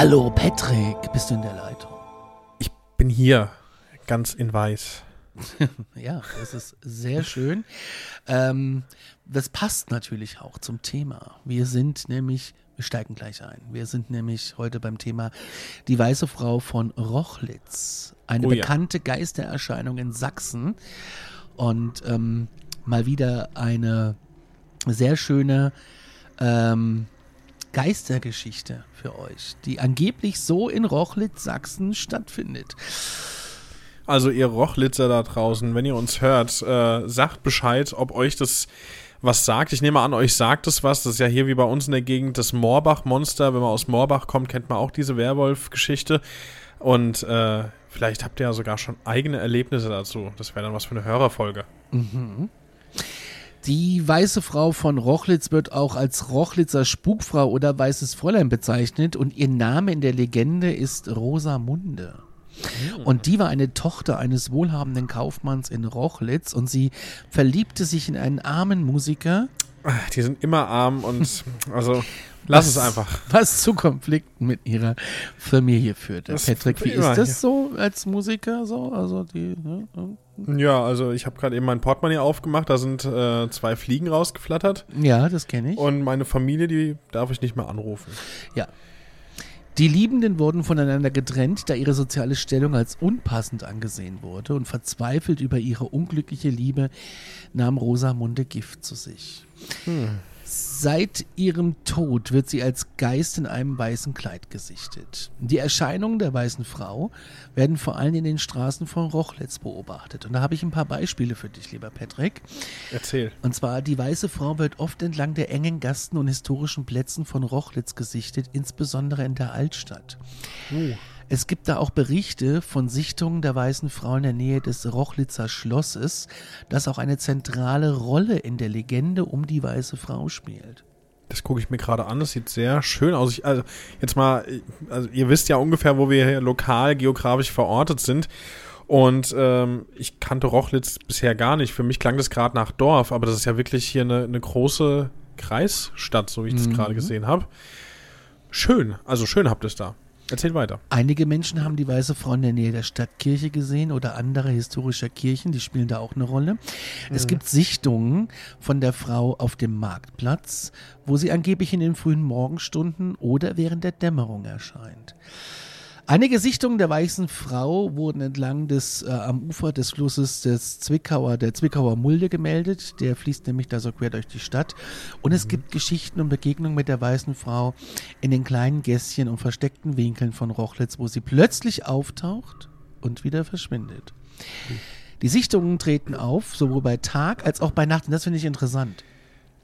Hallo Patrick, bist du in der Leitung? Ich bin hier, ganz in weiß. Ja, das ist sehr schön. Ähm, das passt natürlich auch zum Thema. Wir sind nämlich, wir steigen gleich ein. Wir sind nämlich heute beim Thema die weiße Frau von Rochlitz. Eine Oh ja. bekannte Geistererscheinung in Sachsen. Und ähm, mal wieder eine sehr schöne ähm, Geistergeschichte für euch, die angeblich so in Rochlitz, Sachsen stattfindet. Also ihr Rochlitzer da draußen, wenn ihr uns hört, äh, sagt Bescheid, ob euch das was sagt. Ich nehme an, euch sagt es was. Das ist ja hier wie bei uns in der Gegend das Moorbach-Monster. Wenn man aus Moorbach kommt, kennt man auch diese Werwolf-Geschichte. Und äh, vielleicht habt ihr ja sogar schon eigene Erlebnisse dazu. Das wäre dann was für eine Hörerfolge. Die weiße Frau von Rochlitz wird auch als Rochlitzer Spukfrau oder weißes Fräulein bezeichnet und ihr Name in der Legende ist Rosamunde. Und die war eine Tochter eines wohlhabenden Kaufmanns in Rochlitz und sie verliebte sich in einen armen Musiker, Die sind immer arm und also lass es was- einfach. Was zu Konflikten mit ihrer Familie führte. Das Patrick, wie ist das so als Musiker so? Also die, ne? Ja, also ich habe gerade eben mein Portemonnaie aufgemacht. Da sind äh, zwei Fliegen rausgeflattert. ja, das kenne ich. Und meine Familie, die darf ich nicht mehr anrufen. Ja. Die Liebenden wurden voneinander getrennt, da ihre soziale Stellung als unpassend angesehen wurde und verzweifelt über ihre unglückliche Liebe nahm Rosamunde Gift zu sich. Seit ihrem Tod wird sie als Geist in einem weißen Kleid gesichtet. Die Erscheinungen der weißen Frau werden vor allem in den Straßen von Rochlitz beobachtet. Und da habe ich ein paar Beispiele für dich, lieber Patrick. Erzähl. Und zwar, die weiße Frau wird oft entlang der engen Gasten und historischen Plätzen von Rochlitz gesichtet, insbesondere in der Altstadt. Es gibt da auch Berichte von Sichtungen der weißen Frau in der Nähe des Rochlitzer Schlosses, das auch eine zentrale Rolle in der Legende um die weiße Frau spielt. Das gucke ich mir gerade an. Das sieht sehr schön aus. Ich, also jetzt mal, also ihr wisst ja ungefähr, wo wir hier lokal geografisch verortet sind. Und ähm, ich kannte Rochlitz bisher gar nicht. Für mich klang das gerade nach Dorf, aber das ist ja wirklich hier eine, eine große Kreisstadt, so wie ich das gerade gesehen habe. Schön, also schön habt ihr es da. Erzählt weiter. Einige Menschen haben die Weiße Frau in der Nähe der Stadtkirche gesehen oder anderer historischer Kirchen, die spielen da auch eine Rolle. Es gibt Sichtungen von der Frau auf dem Marktplatz, wo sie angeblich in den frühen Morgenstunden oder während der Dämmerung erscheint. Einige Sichtungen der weißen Frau wurden entlang des äh, am Ufer des Flusses des Zwickauer, der Zwickauer Mulde gemeldet. Der fließt nämlich da so quer durch die Stadt. Und es gibt Geschichten und Begegnungen mit der weißen Frau in den kleinen Gässchen und versteckten Winkeln von Rochlitz, wo sie plötzlich auftaucht und wieder verschwindet. Die Sichtungen treten auf, sowohl bei Tag als auch bei Nacht. Und das finde ich interessant.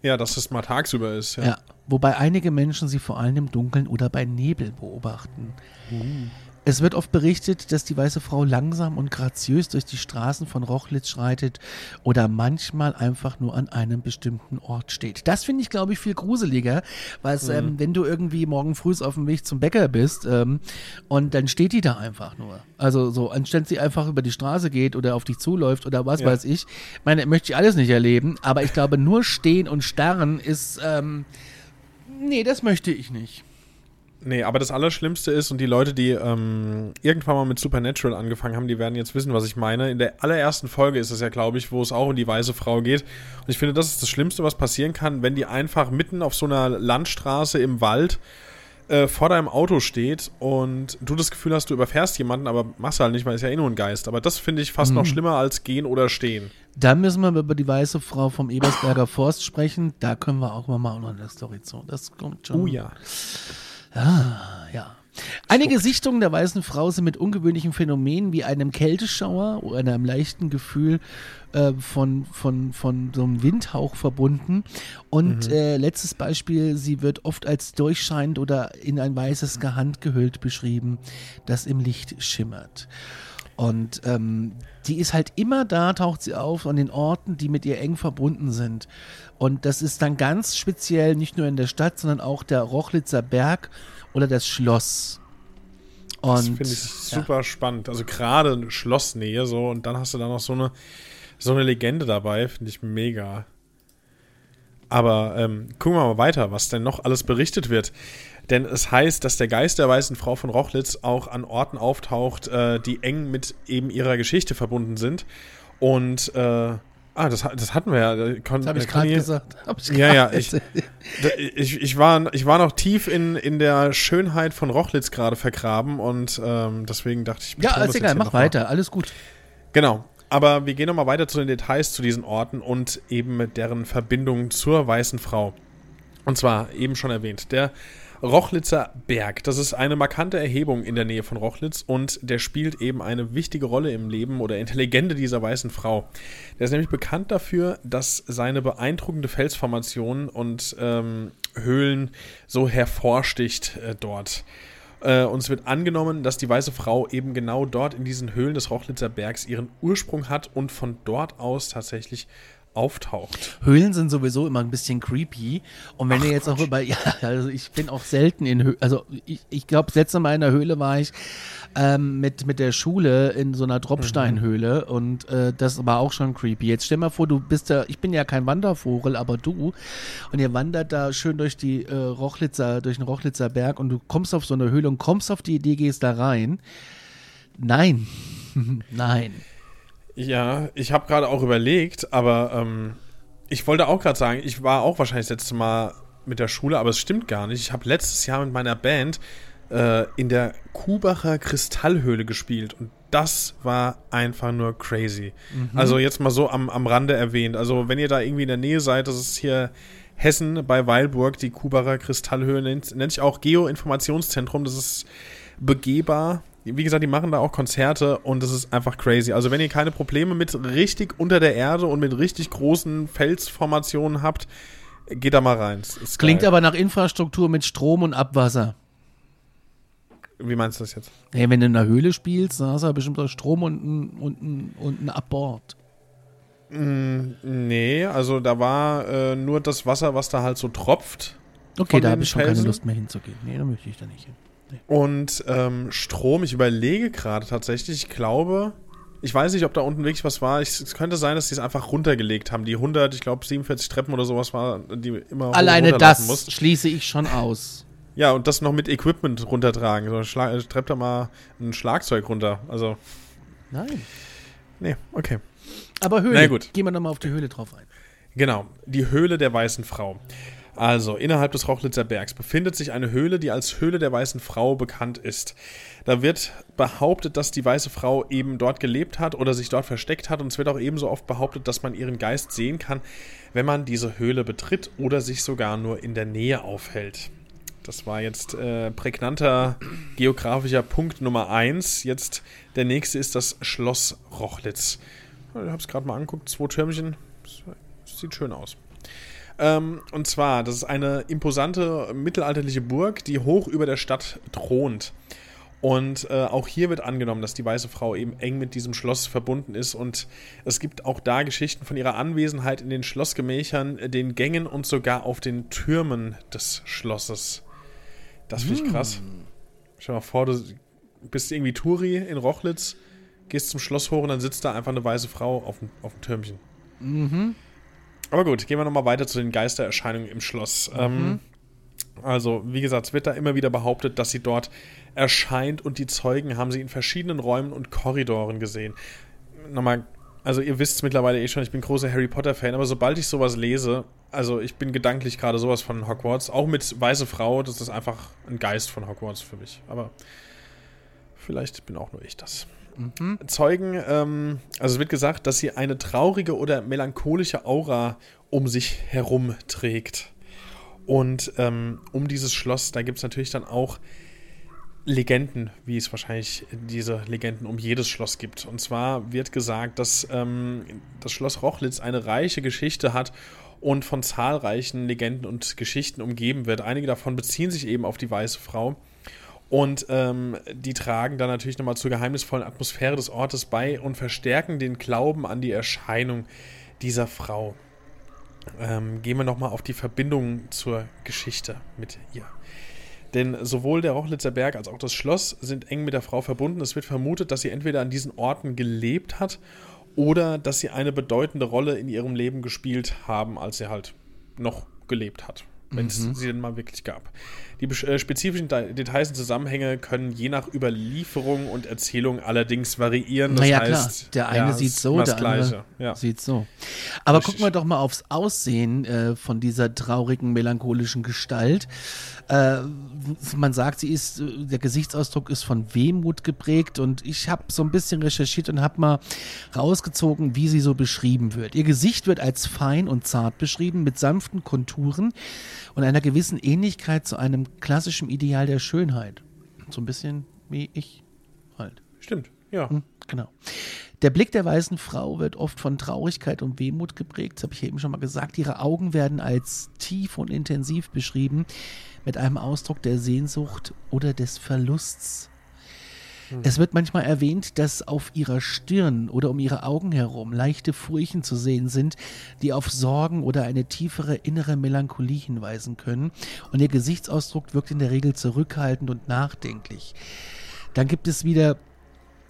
Ja, dass es mal tagsüber ist. Ja. Ja, wobei einige Menschen sie vor allem im Dunkeln oder bei Nebel beobachten. Es wird oft berichtet, dass die weiße Frau langsam und graziös durch die Straßen von Rochlitz schreitet oder manchmal einfach nur an einem bestimmten Ort steht. Das finde ich, glaube ich, viel gruseliger, weil es, ähm, wenn du irgendwie morgen früh auf dem Weg zum Bäcker bist ähm, und dann steht die da einfach nur. Also so, anstatt sie einfach über die Straße geht oder auf dich zuläuft oder was Ja. weiß ich. Ich meine, möchte ich alles nicht erleben, aber ich glaube, nur stehen und starren ist, ähm, nee, das möchte ich nicht. Nee, aber das Allerschlimmste ist, und die Leute, die ähm, irgendwann mal mit Supernatural angefangen haben, die werden jetzt wissen, was ich meine. In der allerersten Folge ist es ja, glaube ich, wo es auch um die weiße Frau geht. Und ich finde, das ist das Schlimmste, was passieren kann, wenn die einfach mitten auf so einer Landstraße im Wald äh, vor deinem Auto steht und du das Gefühl hast, du überfährst jemanden, aber machst halt nicht, weil es ja eh nur ein Geist. Aber das finde ich fast noch schlimmer als gehen oder stehen. Da müssen wir über die weiße Frau vom Ebersberger Forst sprechen. Da können wir auch mal, mal noch eine Story zu. Das kommt schon. Oh ja. Ah, ja. Einige Sichtungen der weißen Frau sind mit ungewöhnlichen Phänomenen wie einem Kälteschauer oder einem leichten Gefühl äh, von, von, von so einem Windhauch verbunden. Und äh, letztes Beispiel, sie wird oft als durchscheinend oder in ein weißes Gehand gehüllt beschrieben, das im Licht schimmert. Und ähm, die ist halt immer da, taucht sie auf an den Orten, die mit ihr eng verbunden sind. Und das ist dann ganz speziell nicht nur in der Stadt, sondern auch der Rochlitzer Berg oder das Schloss. Und Das finde ich super spannend. Also gerade Schlossnähe so und dann hast du da noch so eine, so eine Legende dabei, finde ich mega. Aber ähm, gucken wir mal weiter, was denn noch alles berichtet wird. Denn es heißt, dass der Geist der weißen Frau von Rochlitz auch an Orten auftaucht, äh, die eng mit eben ihrer Geschichte verbunden sind. Und äh, ah, das, das hatten wir ja. Kon- Das habe ich gerade gesagt. Ich Ja, ja, ich- Ich, ich, war, ich war noch tief in, in der Schönheit von Rochlitz gerade vergraben und ähm, deswegen dachte ich, Ja, ist das jetzt egal, mach noch mal. weiter, alles gut. Genau. Aber wir gehen nochmal weiter zu den Details zu diesen Orten und eben mit deren Verbindung zur Weißen Frau. Und zwar eben schon erwähnt, der Rochlitzer Berg. Das ist eine markante Erhebung in der Nähe von Rochlitz und der spielt eben eine wichtige Rolle im Leben oder in der Legende dieser weißen Frau. Der ist nämlich bekannt dafür, dass seine beeindruckende Felsformation und ähm, Höhlen so hervorsticht äh, dort. Äh, und es wird angenommen, dass die weiße Frau eben genau dort in diesen Höhlen des Rochlitzer Bergs ihren Ursprung hat und von dort aus tatsächlich auftaucht. Höhlen sind sowieso immer ein bisschen creepy. Und wenn ihr jetzt auch über, ja, also ich bin auch selten in Höhlen, also ich, ich glaube, das letzte Mal in der Höhle war ich ähm, mit, mit der Schule in so einer Tropfsteinhöhle und äh, das war auch schon creepy. Jetzt stell mal vor, du bist ja, ich bin ja kein Wandervogel, aber du und ihr wandert da schön durch die äh, Rochlitzer, durch den Rochlitzer Berg und du kommst auf so eine Höhle und kommst auf die Idee, gehst da rein. Nein. Nein. Ja, ich habe gerade auch überlegt, aber ähm, ich wollte auch gerade sagen, ich war auch wahrscheinlich das letzte Mal mit der Schule, aber es stimmt gar nicht. Ich habe letztes Jahr mit meiner Band äh, in der Kubacher Kristallhöhle gespielt und das war einfach nur crazy. Also jetzt mal so am, am Rande erwähnt. Also wenn ihr da irgendwie in der Nähe seid, das ist hier Hessen bei Weilburg, die Kubacher Kristallhöhle, nennt, nennt sich auch Geoinformationszentrum. Das ist begehbar. Wie gesagt, die machen da auch Konzerte und das ist einfach crazy. Also wenn ihr keine Probleme mit richtig unter der Erde und mit richtig großen Felsformationen habt, geht da mal rein. Es Klingt geil. aber nach Infrastruktur mit Strom und Abwasser. Wie meinst du das jetzt? Hey, wenn du in einer Höhle spielst, dann hast du ja bestimmt auch Strom und ein, und ein, und ein Abbord. Nee, also da war äh, nur das Wasser, was da halt so tropft. Okay, da habe ich schon keine? Lust mehr hinzugehen. Nee, da möchte ich da nicht hin. Und ähm, Strom, ich überlege gerade tatsächlich, ich glaube, ich weiß nicht, ob da unten wirklich was war. Ich, es könnte sein, dass die es einfach runtergelegt haben. Die 100, ich glaube 47 Treppen oder sowas war, die immer Alleine das musst. schließe ich schon aus. Ja, und das noch mit Equipment runtertragen. So, schlag, äh, treppt da mal ein Schlagzeug runter. Also, Nein. nee, okay. Aber Höhle. Na gut. Gehen wir nochmal auf die Höhle drauf ein. Genau, die Höhle der Weißen Frau. Also, innerhalb des Rochlitzer Bergs befindet sich eine Höhle, die als Höhle der Weißen Frau bekannt ist. Da wird behauptet, dass die Weiße Frau eben dort gelebt hat oder sich dort versteckt hat. Und es wird auch ebenso oft behauptet, dass man ihren Geist sehen kann, wenn man diese Höhle betritt oder sich sogar nur in der Nähe aufhält. Das war jetzt äh, prägnanter geografischer Punkt Nummer 1. Jetzt der nächste ist das Schloss Rochlitz. Ich habe es gerade mal angeguckt, zwei Türmchen. Sieht schön aus. Ähm, und zwar, das ist eine imposante mittelalterliche Burg, die hoch über der Stadt thront. Und äh, auch hier wird angenommen, dass die weiße Frau eben eng mit diesem Schloss verbunden ist. Und es gibt auch da Geschichten von ihrer Anwesenheit in den Schlossgemächern, den Gängen und sogar auf den Türmen des Schlosses. Das finde ich krass. Stell dir mal vor, du bist irgendwie Touri in Rochlitz, gehst zum Schloss hoch und dann sitzt da einfach eine weiße Frau auf dem, auf dem Türmchen. Aber gut, gehen wir nochmal weiter zu den Geistererscheinungen im Schloss. Ähm, also, wie gesagt, es wird da immer wieder behauptet, dass sie dort erscheint und die Zeugen haben sie in verschiedenen Räumen und Korridoren gesehen. Nochmal, also ihr wisst es mittlerweile eh schon, ich bin großer Harry Potter-Fan, aber sobald ich sowas lese, also ich bin gedanklich gerade sowas von Hogwarts, auch mit Weiße Frau, das ist einfach ein Geist von Hogwarts für mich. Aber vielleicht bin auch nur ich das. Zeugen, ähm, also es wird gesagt, dass sie eine traurige oder melancholische Aura um sich herum trägt. Und ähm, um dieses Schloss, da gibt es natürlich dann auch Legenden, wie es wahrscheinlich diese Legenden um jedes Schloss gibt. Und zwar wird gesagt, dass ähm, das Schloss Rochlitz eine reiche Geschichte hat und von zahlreichen Legenden und Geschichten umgeben wird. Einige davon beziehen sich eben auf die weiße Frau. Und ähm, die tragen dann natürlich nochmal zur geheimnisvollen Atmosphäre des Ortes bei und verstärken den Glauben an die Erscheinung dieser Frau. Ähm, gehen wir nochmal auf die Verbindung zur Geschichte mit ihr. Denn sowohl der Rochlitzer Berg als auch das Schloss sind eng mit der Frau verbunden. Es wird vermutet, dass sie entweder an diesen Orten gelebt hat oder dass sie eine bedeutende Rolle in ihrem Leben gespielt haben, als sie halt noch gelebt hat wenn es mhm. sie denn mal wirklich gab. Die äh, spezifischen Details und Zusammenhänge können je nach Überlieferung und Erzählung allerdings variieren. Das naja, heißt, klar. Der eine ja, sieht so, der andere ja. sieht so. Aber Richtig. gucken wir doch mal aufs Aussehen äh, von dieser traurigen, melancholischen Gestalt. Äh, man sagt, sie ist, äh, der Gesichtsausdruck ist von Wehmut geprägt und ich habe so ein bisschen recherchiert und habe mal rausgezogen, wie sie so beschrieben wird. Ihr Gesicht wird als fein und zart beschrieben, mit sanften Konturen und einer gewissen Ähnlichkeit zu einem klassischen Ideal der Schönheit. So ein bisschen wie ich halt. Stimmt, ja. Hm, genau. Der Blick der weißen Frau wird oft von Traurigkeit und Wehmut geprägt, das habe ich eben schon mal gesagt. Ihre Augen werden als tief und intensiv beschrieben, mit einem Ausdruck der Sehnsucht oder des Verlusts. Hm. Es wird manchmal erwähnt, dass auf ihrer Stirn oder um ihre Augen herum leichte Furchen zu sehen sind, die auf Sorgen oder eine tiefere innere Melancholie hinweisen können. Und ihr Gesichtsausdruck wirkt in der Regel zurückhaltend und nachdenklich. Dann gibt es wieder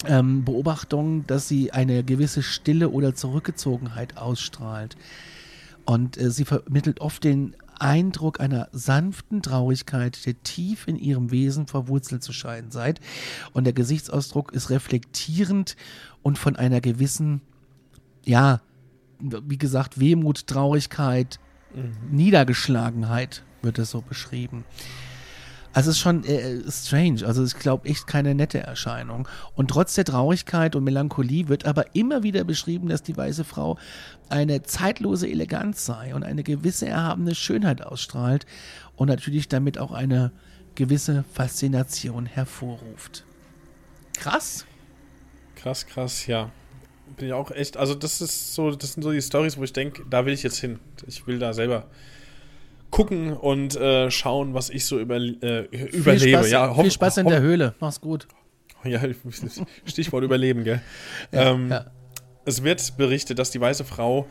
ähm, Beobachtungen, dass sie eine gewisse Stille oder Zurückgezogenheit ausstrahlt. Und äh, sie vermittelt oft den Eindruck einer sanften Traurigkeit, der tief in ihrem Wesen verwurzelt zu scheinen seid. Und der Gesichtsausdruck ist reflektierend und von einer gewissen, ja, wie gesagt, Wehmut, Traurigkeit, mhm. Niedergeschlagenheit wird es so beschrieben. Also es ist schon äh, strange. Also ich glaube echt keine nette Erscheinung. Und trotz der Traurigkeit und Melancholie wird aber immer wieder beschrieben, dass die weiße Frau eine zeitlose Eleganz sei und eine gewisse erhabene Schönheit ausstrahlt und natürlich damit auch eine gewisse Faszination hervorruft. Krass. Krass, krass, ja. Bin ich auch echt, also das ist so, das sind so die Stories, wo ich denke, da will ich jetzt hin. Ich will da selber gucken und äh, schauen, was ich so über, äh, überlebe. Spaß, ja, hoff, viel Spaß in der Höhle. Mach's gut. Ja, Stichwort Überleben, gell? Ja, ähm, ja. Es wird berichtet, dass die weiße Frau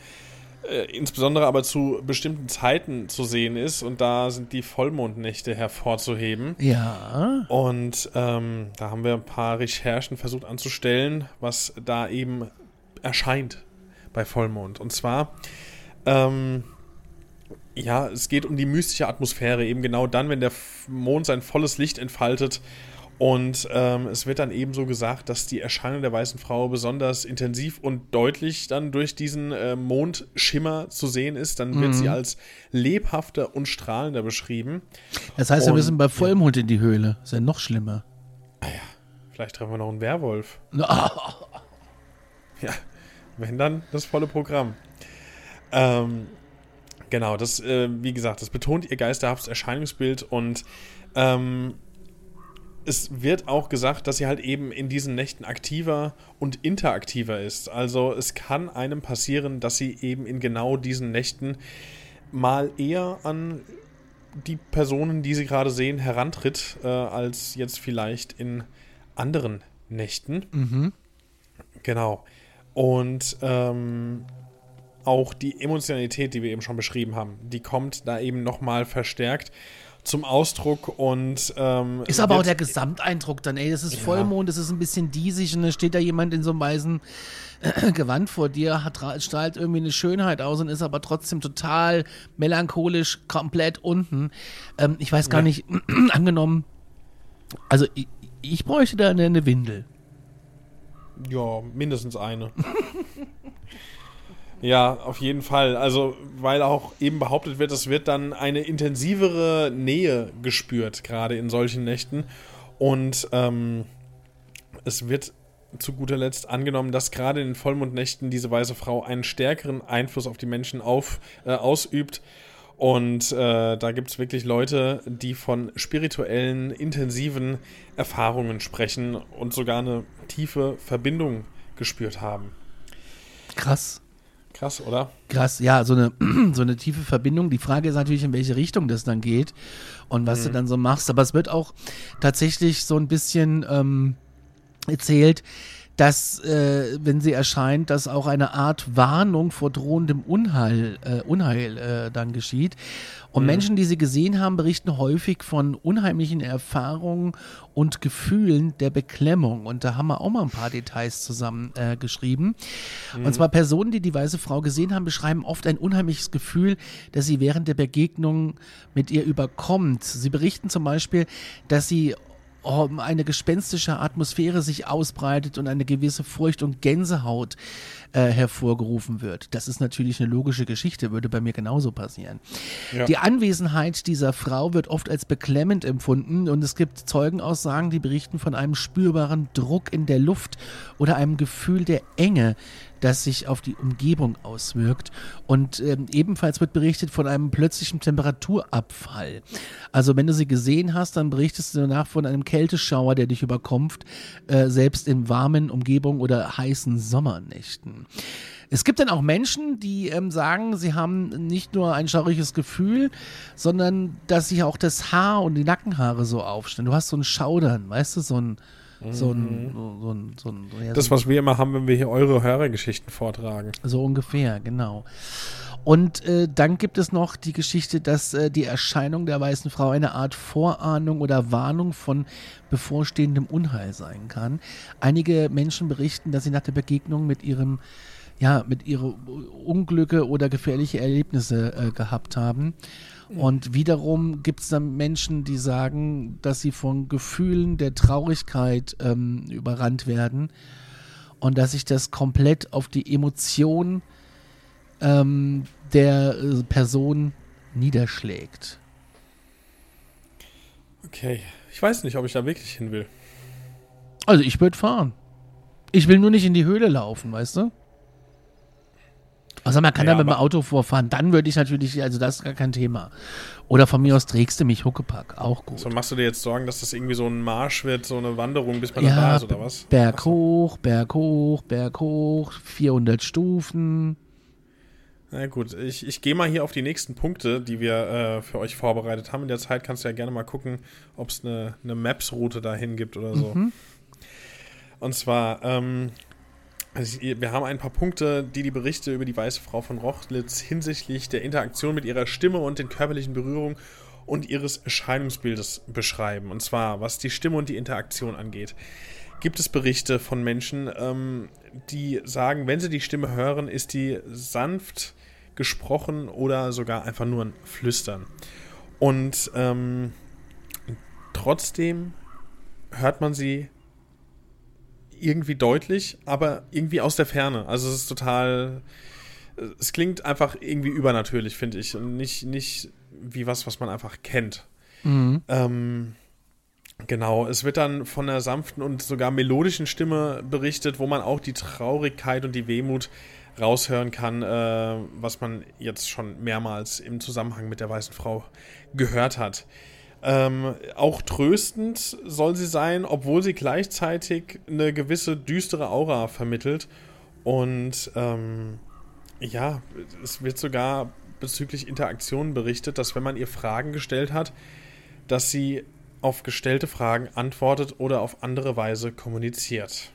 äh, insbesondere aber zu bestimmten Zeiten zu sehen ist und da sind die Vollmondnächte hervorzuheben. Ja. Und ähm, da haben wir ein paar Recherchen versucht anzustellen, was da eben erscheint bei Vollmond. Und zwar ähm, ja, es geht um die mystische Atmosphäre, eben genau dann, wenn der Mond sein volles Licht entfaltet. Und ähm, es wird dann ebenso gesagt, dass die Erscheinung der weißen Frau besonders intensiv und deutlich dann durch diesen äh, Mondschimmer zu sehen ist. Dann wird mhm. sie als lebhafter und strahlender beschrieben. Das heißt, und, wir müssen bei Vollmond ja. in die Höhle. ist ja noch schlimmer. Naja, ah vielleicht treffen wir noch einen Werwolf. Ja, wenn dann das volle Programm. Ähm, Genau, das, äh, wie gesagt, das betont ihr geisterhaftes Erscheinungsbild und ähm, es wird auch gesagt, dass sie halt eben in diesen Nächten aktiver und interaktiver ist. Also es kann einem passieren, dass sie eben in genau diesen Nächten mal eher an die Personen, die sie gerade sehen, herantritt, äh, als jetzt vielleicht in anderen Nächten. Mhm. Genau. Und ähm, auch die Emotionalität, die wir eben schon beschrieben haben, die kommt da eben nochmal verstärkt zum Ausdruck und ähm, ist aber auch der Gesamteindruck dann, ey, das ist Vollmond, das ist ein bisschen diesig und dann steht da jemand in so einem weißen äh, Gewand vor dir, hat, strahlt irgendwie eine Schönheit aus und ist aber trotzdem total melancholisch, komplett unten. Ähm, ich weiß gar ja. nicht, angenommen, also ich, ich bräuchte da eine, eine Windel. Ja, mindestens eine. Ja, auf jeden Fall. Also, weil auch eben behauptet wird, es wird dann eine intensivere Nähe gespürt, gerade in solchen Nächten. Und ähm, es wird zu guter Letzt angenommen, dass gerade in den Vollmondnächten diese weiße Frau einen stärkeren Einfluss auf die Menschen auf, äh, ausübt Und äh, da gibt es wirklich Leute, die von spirituellen, intensiven Erfahrungen sprechen und sogar eine tiefe Verbindung gespürt haben. Krass. Krass, oder? Krass, ja, so eine, so eine tiefe Verbindung. Die Frage ist natürlich, in welche Richtung das dann geht und was du dann so machst. Aber es wird auch tatsächlich so ein bisschen ähm, erzählt, dass, äh, wenn sie erscheint, dass auch eine Art Warnung vor drohendem Unheil, äh, Unheil äh, dann geschieht. Und Menschen, die sie gesehen haben, berichten häufig von unheimlichen Erfahrungen und Gefühlen der Beklemmung. Und da haben wir auch mal ein paar Details zusammen äh, geschrieben. Und zwar Personen, die die weiße Frau gesehen haben, beschreiben oft ein unheimliches Gefühl, das sie während der Begegnung mit ihr überkommt. Sie berichten zum Beispiel, dass sie oh, eine gespenstische Atmosphäre sich ausbreitet und eine gewisse Furcht und Gänsehaut äh, hervorgerufen wird. Das ist natürlich eine logische Geschichte, würde bei mir genauso passieren. Ja. Die Anwesenheit dieser Frau wird oft als beklemmend empfunden und es gibt Zeugenaussagen, die berichten von einem spürbaren Druck in der Luft oder einem Gefühl der Enge, das sich auf die Umgebung auswirkt. Und ähm, ebenfalls wird berichtet von einem plötzlichen Temperaturabfall. Also wenn du sie gesehen hast, dann berichtest du danach von einem Kälteschauer, der dich überkommt, äh, selbst in warmen Umgebungen oder heißen Sommernächten. Es gibt dann auch Menschen, die ähm, sagen, sie haben nicht nur ein schauriges Gefühl, sondern dass sich auch das Haar und die Nackenhaare so aufstellen. Du hast so ein Schaudern, weißt du, so ein so ein, so, so ein, so ein ja, Das, was wir immer haben, wenn wir hier eure Hörergeschichten vortragen. so ungefähr, genau. Und äh, dann gibt es noch die Geschichte, dass äh, die Erscheinung der weißen Frau eine Art Vorahnung oder Warnung von bevorstehendem Unheil sein kann. Einige Menschen berichten, dass sie nach der Begegnung mit ihrem ja, mit ihre Unglücke oder gefährliche Erlebnisse äh, gehabt haben. Und wiederum gibt es dann Menschen, die sagen, dass sie von Gefühlen der Traurigkeit ähm, überrannt werden und dass sich das komplett auf die Emotion ähm, der äh, Person niederschlägt. Okay. Ich weiß nicht, ob ich da wirklich hin will. Also ich würde fahren. Ich will nur nicht in die Höhle laufen, weißt du? Also man kann Ja, da mit dem Auto vorfahren, dann würde ich natürlich, also das ist gar kein Thema. Oder von mir aus trägst du mich Huckepack, auch gut. So machst du dir jetzt Sorgen, dass das irgendwie so ein Marsch wird, so eine Wanderung, bis man da ja, ist, oder was? Berg hoch, Berg hoch, Berg hoch, 400 Stufen. Na gut, ich, ich gehe mal hier auf die nächsten Punkte, die wir äh, für euch vorbereitet haben. In der Zeit kannst du ja gerne mal gucken, ob es eine, eine Maps-Route dahin gibt oder so. Und zwar, ähm, also ich- wir haben ein paar Punkte, die die Berichte über die weiße Frau von Rochlitz hinsichtlich der Interaktion mit ihrer Stimme und den körperlichen Berührungen und ihres Erscheinungsbildes beschreiben. Und zwar, was die Stimme und die Interaktion angeht. Gibt es Berichte von Menschen, ähm, die sagen, wenn sie die Stimme hören, ist die sanft gesprochen oder sogar einfach nur ein Flüstern. Und ähm, trotzdem hört man sie irgendwie deutlich, aber irgendwie aus der Ferne. Also es ist total. Es klingt einfach irgendwie übernatürlich, finde ich. Und nicht, nicht wie was, was man einfach kennt. Ähm, genau, es wird dann von einer sanften und sogar melodischen Stimme berichtet, wo man auch die Traurigkeit und die Wehmut raushören kann, äh, was man jetzt schon mehrmals im Zusammenhang mit der weißen Frau gehört hat. Ähm, auch tröstend soll sie sein, obwohl sie gleichzeitig eine gewisse düstere Aura vermittelt. Und ähm, ja, es wird sogar bezüglich Interaktionen berichtet, dass wenn man ihr Fragen gestellt hat, dass sie auf gestellte Fragen antwortet oder auf andere Weise kommuniziert.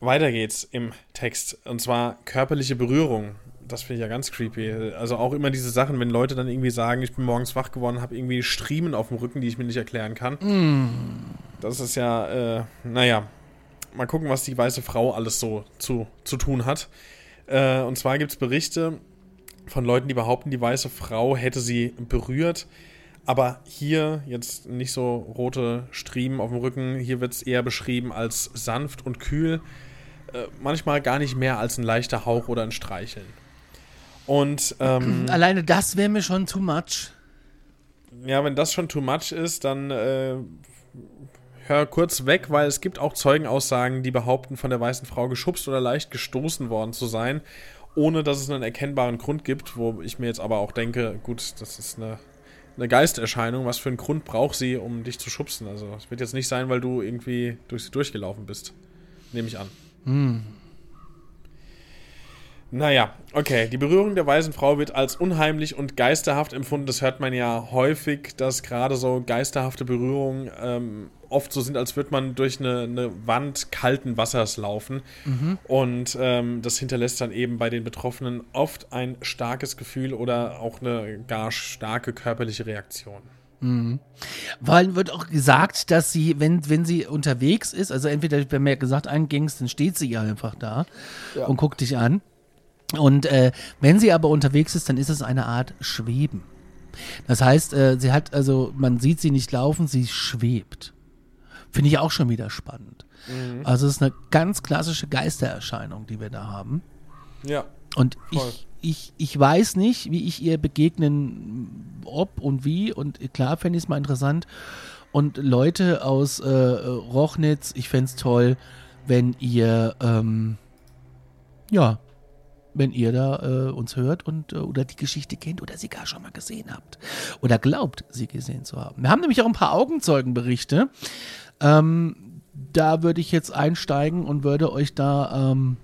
Weiter geht's im Text, und zwar körperliche Berührung. Das finde ich ja ganz creepy. Also auch immer diese Sachen, wenn Leute dann irgendwie sagen, ich bin morgens wach geworden, habe irgendwie Striemen auf dem Rücken, die ich mir nicht erklären kann. Das ist ja, äh, naja, mal gucken, was die weiße Frau alles so zu, zu tun hat. Äh, und zwar gibt es Berichte von Leuten, die behaupten, die weiße Frau hätte sie berührt. Aber hier jetzt nicht so rote Striemen auf dem Rücken, hier wird es eher beschrieben als sanft und kühl. Äh, manchmal gar nicht mehr als ein leichter Hauch oder ein Streicheln. Und ähm, Alleine das wäre mir schon too much. ja, wenn das schon too much ist, dann äh, hör kurz weg, weil es gibt auch Zeugenaussagen, die behaupten, von der weißen Frau geschubst oder leicht gestoßen worden zu sein. ohne dass es einen erkennbaren Grund gibt, wo ich mir jetzt aber auch denke, gut, das ist eine, eine Geisterscheinung, was für einen Grund braucht sie, um dich zu schubsen? Also es wird jetzt nicht sein, weil du irgendwie durch sie durchgelaufen bist. Nehme ich an. Hm. Naja, okay. Die Berührung der weißen Frau wird als unheimlich und geisterhaft empfunden. Das hört man ja häufig, dass gerade so geisterhafte Berührungen ähm, oft so sind, als würde man durch eine, eine Wand kalten Wassers laufen. Und ähm, das hinterlässt dann eben bei den Betroffenen oft ein starkes Gefühl oder auch eine gar starke körperliche Reaktion. Weil wird auch gesagt, dass sie, wenn, wenn sie unterwegs ist, also entweder, wenn ja gesagt eingingst, dann steht sie ja einfach da und guckt dich an. Und äh, wenn sie aber unterwegs ist, dann ist es eine Art Schweben. Das heißt, äh, sie hat, also man sieht sie nicht laufen, sie schwebt. Finde ich auch schon wieder spannend. Also es ist eine ganz klassische Geistererscheinung, die wir da haben. Ja. Und Voll. ich, ich, ich weiß nicht, wie ich ihr begegnen, ob und wie. Und klar fände ich es mal interessant. Und Leute aus äh, Rochnitz, ich fände es toll, wenn ihr, ähm, ja, wenn ihr da äh, uns hört und äh, oder die Geschichte kennt oder sie gar schon mal gesehen habt. Oder glaubt, sie gesehen zu haben. Wir haben nämlich auch ein paar Augenzeugenberichte. Ähm, da würde ich jetzt einsteigen und würde euch da ähm,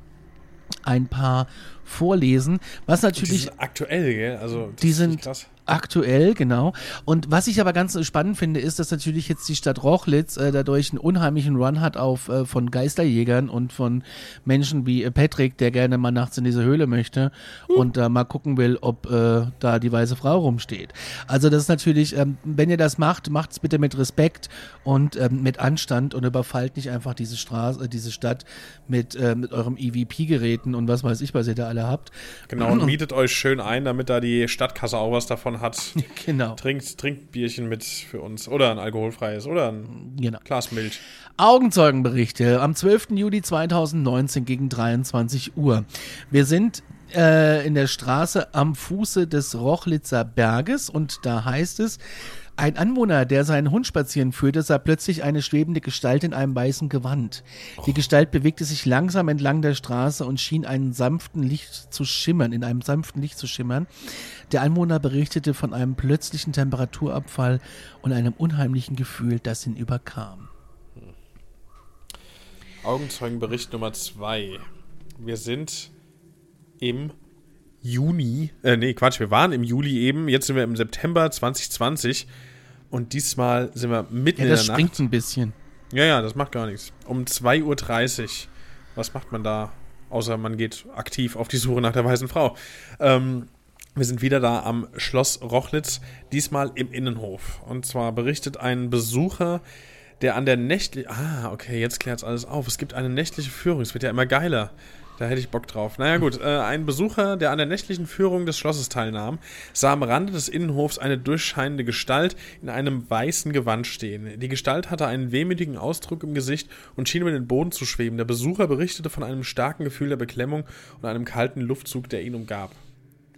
ein paar vorlesen. Was Die natürlich sind aktuell, gell? Also, die sind krass. Aktuell, genau. Und was ich aber ganz spannend finde, ist, dass natürlich jetzt die Stadt Rochlitz äh, dadurch einen unheimlichen Run hat auf äh, von Geisterjägern und von Menschen wie äh, Patrick, der gerne mal nachts in diese Höhle möchte und da mal gucken will, ob äh, da die weiße Frau rumsteht. Also das ist natürlich, ähm, wenn ihr das macht, macht es bitte mit Respekt und ähm, mit Anstand und überfallt nicht einfach diese Straße, äh, diese Stadt mit, äh, mit eurem EVP-Geräten und was weiß ich, was ihr da alle habt. Genau, und mietet euch schön ein, damit da die Stadtkasse auch was davon hat. Genau. Trinkt, trinkt Bierchen mit für uns. Oder ein alkoholfreies. Oder ein Genau. Glas Milch. Augenzeugenberichte am 12. Juli 2019 gegen 23 Uhr. Wir sind äh, in der Straße am Fuße des Rochlitzer Berges und da heißt es, ein Anwohner, der seinen Hund spazieren führte, sah plötzlich eine schwebende Gestalt in einem weißen Gewand. Die Gestalt bewegte sich langsam entlang der Straße und schien einen sanften Licht zu schimmern, in einem sanften Licht zu schimmern. Der Anwohner berichtete von einem plötzlichen Temperaturabfall und einem unheimlichen Gefühl, das ihn überkam. Augenzeugenbericht Nummer 2. Wir sind im Juni, äh, nee, Quatsch, wir waren im Juli eben, jetzt sind wir im September 2020 und diesmal sind wir mitten Ja, in das der springt Nacht. ein bisschen. Ja, ja, das macht gar nichts. Um 2.30 Uhr. Was macht man da? Außer man geht aktiv auf die Suche nach der weißen Frau. Ähm, wir sind wieder da am Schloss Rochlitz, diesmal im Innenhof. Und zwar berichtet ein Besucher, der an der nächtlichen. Ah, okay, jetzt klärt's alles auf. Es gibt eine nächtliche Führung. Es wird ja immer geiler. Da hätte ich Bock drauf. Naja, gut. Äh, ein Besucher, der an der nächtlichen Führung des Schlosses teilnahm, sah am Rande des Innenhofs eine durchscheinende Gestalt in einem weißen Gewand stehen. Die Gestalt hatte einen wehmütigen Ausdruck im Gesicht und schien über den Boden zu schweben. Der Besucher berichtete von einem starken Gefühl der Beklemmung und einem kalten Luftzug, der ihn umgab.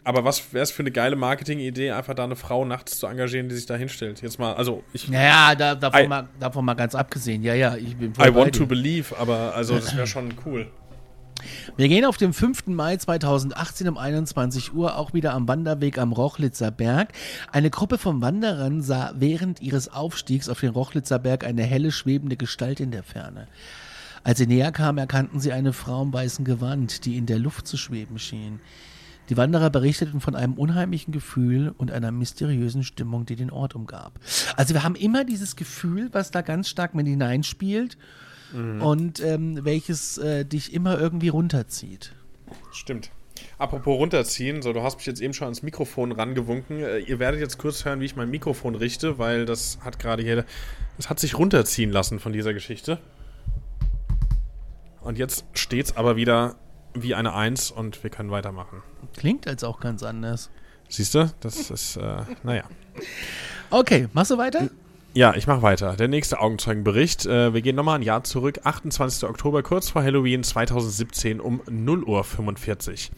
Aber was wäre es für eine geile Marketingidee, einfach da eine Frau nachts zu engagieren, die sich da hinstellt? Jetzt mal, also ich. Naja, da, davon, I- mal, davon mal ganz abgesehen. Ja, ja, ich bin I want dir. to believe, aber also das wäre schon cool. Wir gehen auf den 5. Mai 2018 um 21 Uhr auch wieder am Wanderweg am Rochlitzer Berg. Eine Gruppe von Wanderern sah während ihres Aufstiegs auf den Rochlitzer Berg eine helle schwebende Gestalt in der Ferne. Als sie näher kamen, erkannten sie eine Frau im weißen Gewand, die in der Luft zu schweben schien. Die Wanderer berichteten von einem unheimlichen Gefühl und einer mysteriösen Stimmung, die den Ort umgab. Also wir haben immer dieses Gefühl, was da ganz stark mit hineinspielt und ähm, welches äh, dich immer irgendwie runterzieht. Stimmt. Apropos runterziehen, so du hast mich jetzt eben schon ans Mikrofon rangewunken. Äh, ihr werdet jetzt kurz hören, wie ich mein Mikrofon richte, weil das hat gerade hier, das hat sich runterziehen lassen von dieser Geschichte. Und jetzt steht's aber wieder wie eine Eins und wir können weitermachen. Klingt als auch ganz anders. Siehst du? Das ist, äh, naja. Okay, machst du weiter? Ja, ich mache weiter. Der nächste Augenzeugenbericht. Äh, wir gehen nochmal ein Jahr zurück. 28. Oktober, kurz vor Halloween 2017 um 0 Uhr 45.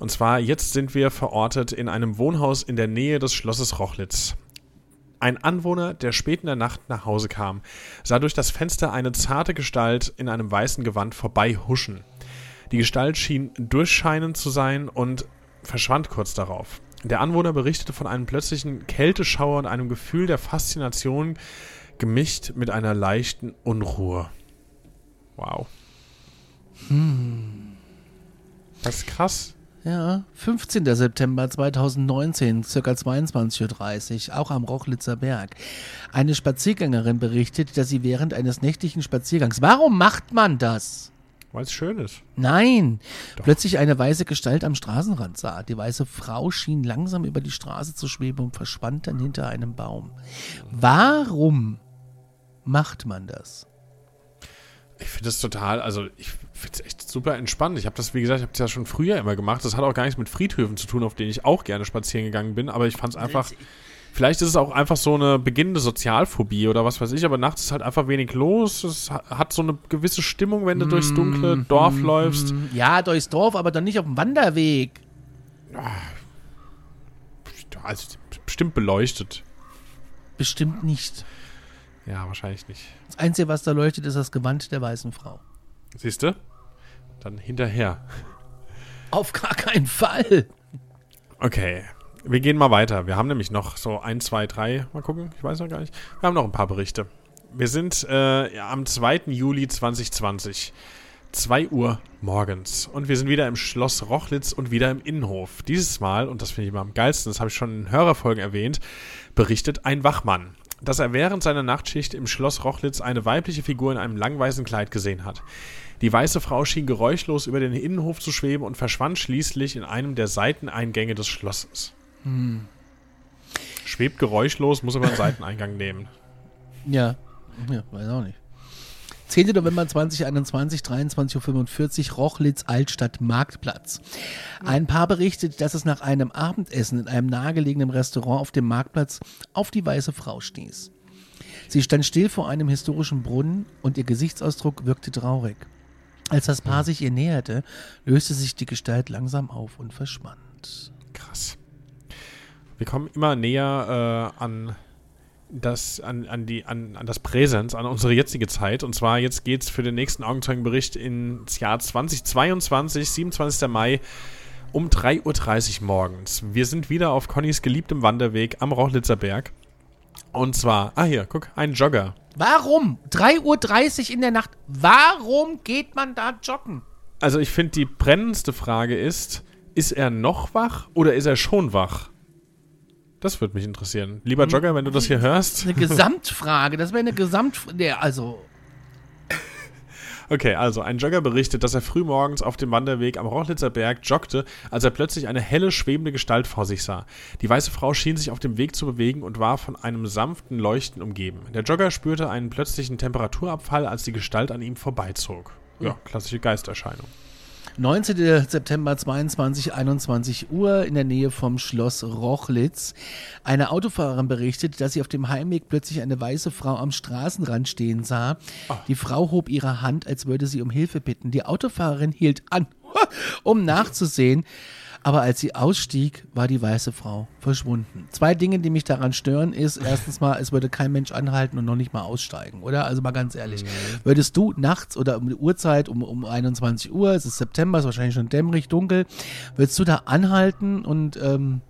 Und zwar, jetzt sind wir verortet in einem Wohnhaus in der Nähe des Schlosses Rochlitz. Ein Anwohner, der spät in der Nacht nach Hause kam, sah durch das Fenster eine zarte Gestalt in einem weißen Gewand vorbei huschen. Die Gestalt schien durchscheinend zu sein und verschwand kurz darauf. Der Anwohner berichtete von einem plötzlichen Kälteschauer und einem Gefühl der Faszination, gemischt mit einer leichten Unruhe. Wow. Hm. Das ist krass. Ja, 15. September 2019, circa 22.30 Uhr, auch am Rochlitzer Berg. Eine Spaziergängerin berichtet, dass sie während eines nächtlichen Spaziergangs. Warum macht man das? Weil es schön ist. Nein, Doch. plötzlich eine weiße Gestalt am Straßenrand sah. Die weiße Frau schien langsam über die Straße zu schweben und verschwand dann hinter einem Baum. Warum macht man das? Ich finde das total, also ich finde es echt super entspannt. Ich habe das, wie gesagt, ich habe das ja schon früher immer gemacht. Das hat auch gar nichts mit Friedhöfen zu tun, auf denen ich auch gerne spazieren gegangen bin, aber ich fand es einfach. Vielleicht ist es auch einfach so eine beginnende Sozialphobie oder was weiß ich, aber nachts ist halt einfach wenig los. Es hat so eine gewisse Stimmung, wenn du durchs dunkle mm, Dorf mm, läufst. Ja, durchs Dorf, aber dann nicht auf dem Wanderweg. Also bestimmt beleuchtet. Bestimmt nicht. Ja, wahrscheinlich nicht. Das Einzige, was da leuchtet, ist das Gewand der weißen Frau. Siehst du? Dann hinterher. Auf gar keinen Fall. Okay, wir gehen mal weiter. Wir haben nämlich noch so ein, zwei, drei. Mal gucken, ich weiß noch gar nicht. Wir haben noch ein paar Berichte. Wir sind äh, am 2. Juli 2020. 2 Uhr morgens. Und wir sind wieder im Schloss Rochlitz und wieder im Innenhof. Dieses Mal, und das finde ich immer am geilsten, das habe ich schon in Hörerfolgen erwähnt, berichtet ein Wachmann dass er während seiner Nachtschicht im Schloss Rochlitz eine weibliche Figur in einem langweißen Kleid gesehen hat. Die weiße Frau schien geräuschlos über den Innenhof zu schweben und verschwand schließlich in einem der Seiteneingänge des Schlosses. Hm. Schwebt geräuschlos, muss aber einen Seiteneingang nehmen. Ja, ja, weiß auch nicht. 10. November 2021, 23.45 Uhr, Rochlitz, Altstadt, Marktplatz. Ein Paar berichtet, dass es nach einem Abendessen in einem nahegelegenen Restaurant auf dem Marktplatz auf die weiße Frau stieß. Sie stand still vor einem historischen Brunnen und ihr Gesichtsausdruck wirkte traurig. Als das Paar sich ihr näherte, löste sich die Gestalt langsam auf und verschwand. Krass. Wir kommen immer näher äh, an das, an, an, die, an, an das Präsens, an unsere jetzige Zeit. Und zwar jetzt geht es für den nächsten Augenzeugenbericht ins Jahr 2022, 27. Mai um 3.30 Uhr morgens. Wir sind wieder auf Connys geliebtem Wanderweg am Rochlitzer Berg. Und zwar, ah hier, guck, ein Jogger. Warum? 3.30 Uhr in der Nacht. Warum geht man da joggen? Also ich finde, die brennendste Frage ist, ist er noch wach oder ist er schon wach? Das würde mich interessieren. Lieber Jogger, wenn du das hier hörst. Eine Gesamtfrage. Das wäre eine Gesamtfrage. Also. Okay, also ein Jogger berichtet, dass er frühmorgens auf dem Wanderweg am Rochlitzer Berg joggte, als er plötzlich eine helle, schwebende Gestalt vor sich sah. Die weiße Frau schien sich auf dem Weg zu bewegen und war von einem sanften Leuchten umgeben. Der Jogger spürte einen plötzlichen Temperaturabfall, als die Gestalt an ihm vorbeizog. Ja, klassische Geisterscheinung. 19. September 22, 21 Uhr in der Nähe vom Schloss Rochlitz. Eine Autofahrerin berichtet, dass sie auf dem Heimweg plötzlich eine weiße Frau am Straßenrand stehen sah. Oh. Die Frau hob ihre Hand, als würde sie um Hilfe bitten. Die Autofahrerin hielt an, um nachzusehen. Aber als sie ausstieg, war die weiße Frau verschwunden. Zwei Dinge, die mich daran stören, ist erstens mal, es würde kein Mensch anhalten und noch nicht mal aussteigen, oder? Also mal ganz ehrlich. Mhm. Würdest du nachts oder um die Uhrzeit, um, um 21 Uhr, es ist September, es ist wahrscheinlich schon dämmerig, dunkel, würdest du da anhalten und ähm,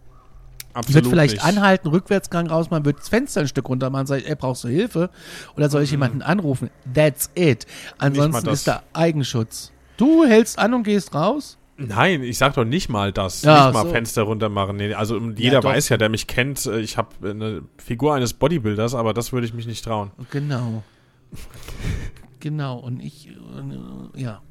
Absolut wird vielleicht nicht. anhalten, Rückwärtsgang rausmachen, wird das Fenster ein Stück runter machen, sag ich, ey, brauchst du Hilfe? Oder soll ich mhm. jemanden anrufen? That's it. Ansonsten ist da Eigenschutz. Du hältst an und gehst raus? Nein, ich sag doch nicht mal das. Ja, nicht mal so. Fenster runter machen. Nee, also jeder ja, weiß ja, der mich kennt, äh, ich habe eine Figur eines Bodybuilders, aber das würde ich mich nicht trauen. Genau. genau. Und ich, äh, ja.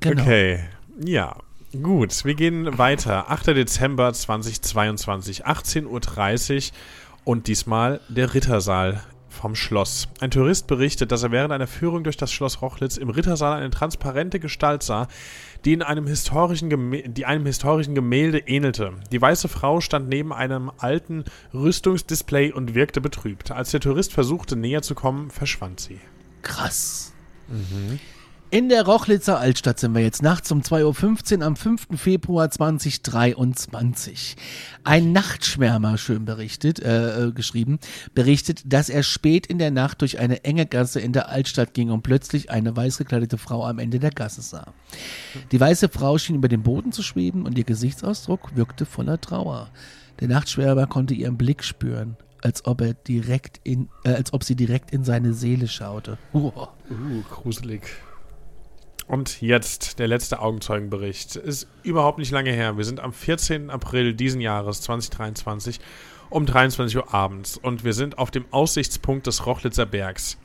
Genau. Okay. Ja. Gut, wir gehen weiter. 8. Dezember 2022, 18.30 Uhr und diesmal der Rittersaal vom Schloss. Ein Tourist berichtet, dass er während einer Führung durch das Schloss Rochlitz im Rittersaal eine transparente Gestalt sah, die, in einem historischen die einem historischen Gemälde ähnelte. Die weiße Frau stand neben einem alten Rüstungsdisplay und wirkte betrübt. Als der Tourist versuchte näher zu kommen, verschwand sie. Krass. Mhm. In der Rochlitzer Altstadt sind wir jetzt nachts um 2.15 Uhr am 5. Februar 2023. Ein Nachtschwärmer, schön berichtet, äh, äh, geschrieben, berichtet, dass er spät in der Nacht durch eine enge Gasse in der Altstadt ging und plötzlich eine weiß gekleidete Frau am Ende der Gasse sah. Die weiße Frau schien über den Boden zu schweben und ihr Gesichtsausdruck wirkte voller Trauer. Der Nachtschwärmer konnte ihren Blick spüren, als ob er direkt in, äh, als ob sie direkt in seine Seele schaute. Uah. Uh, gruselig. Und jetzt der letzte Augenzeugenbericht. Ist überhaupt nicht lange her. Wir sind am 14. April diesen Jahres 2023 um 23 Uhr abends und wir sind auf dem Aussichtspunkt des Rochlitzer Bergs.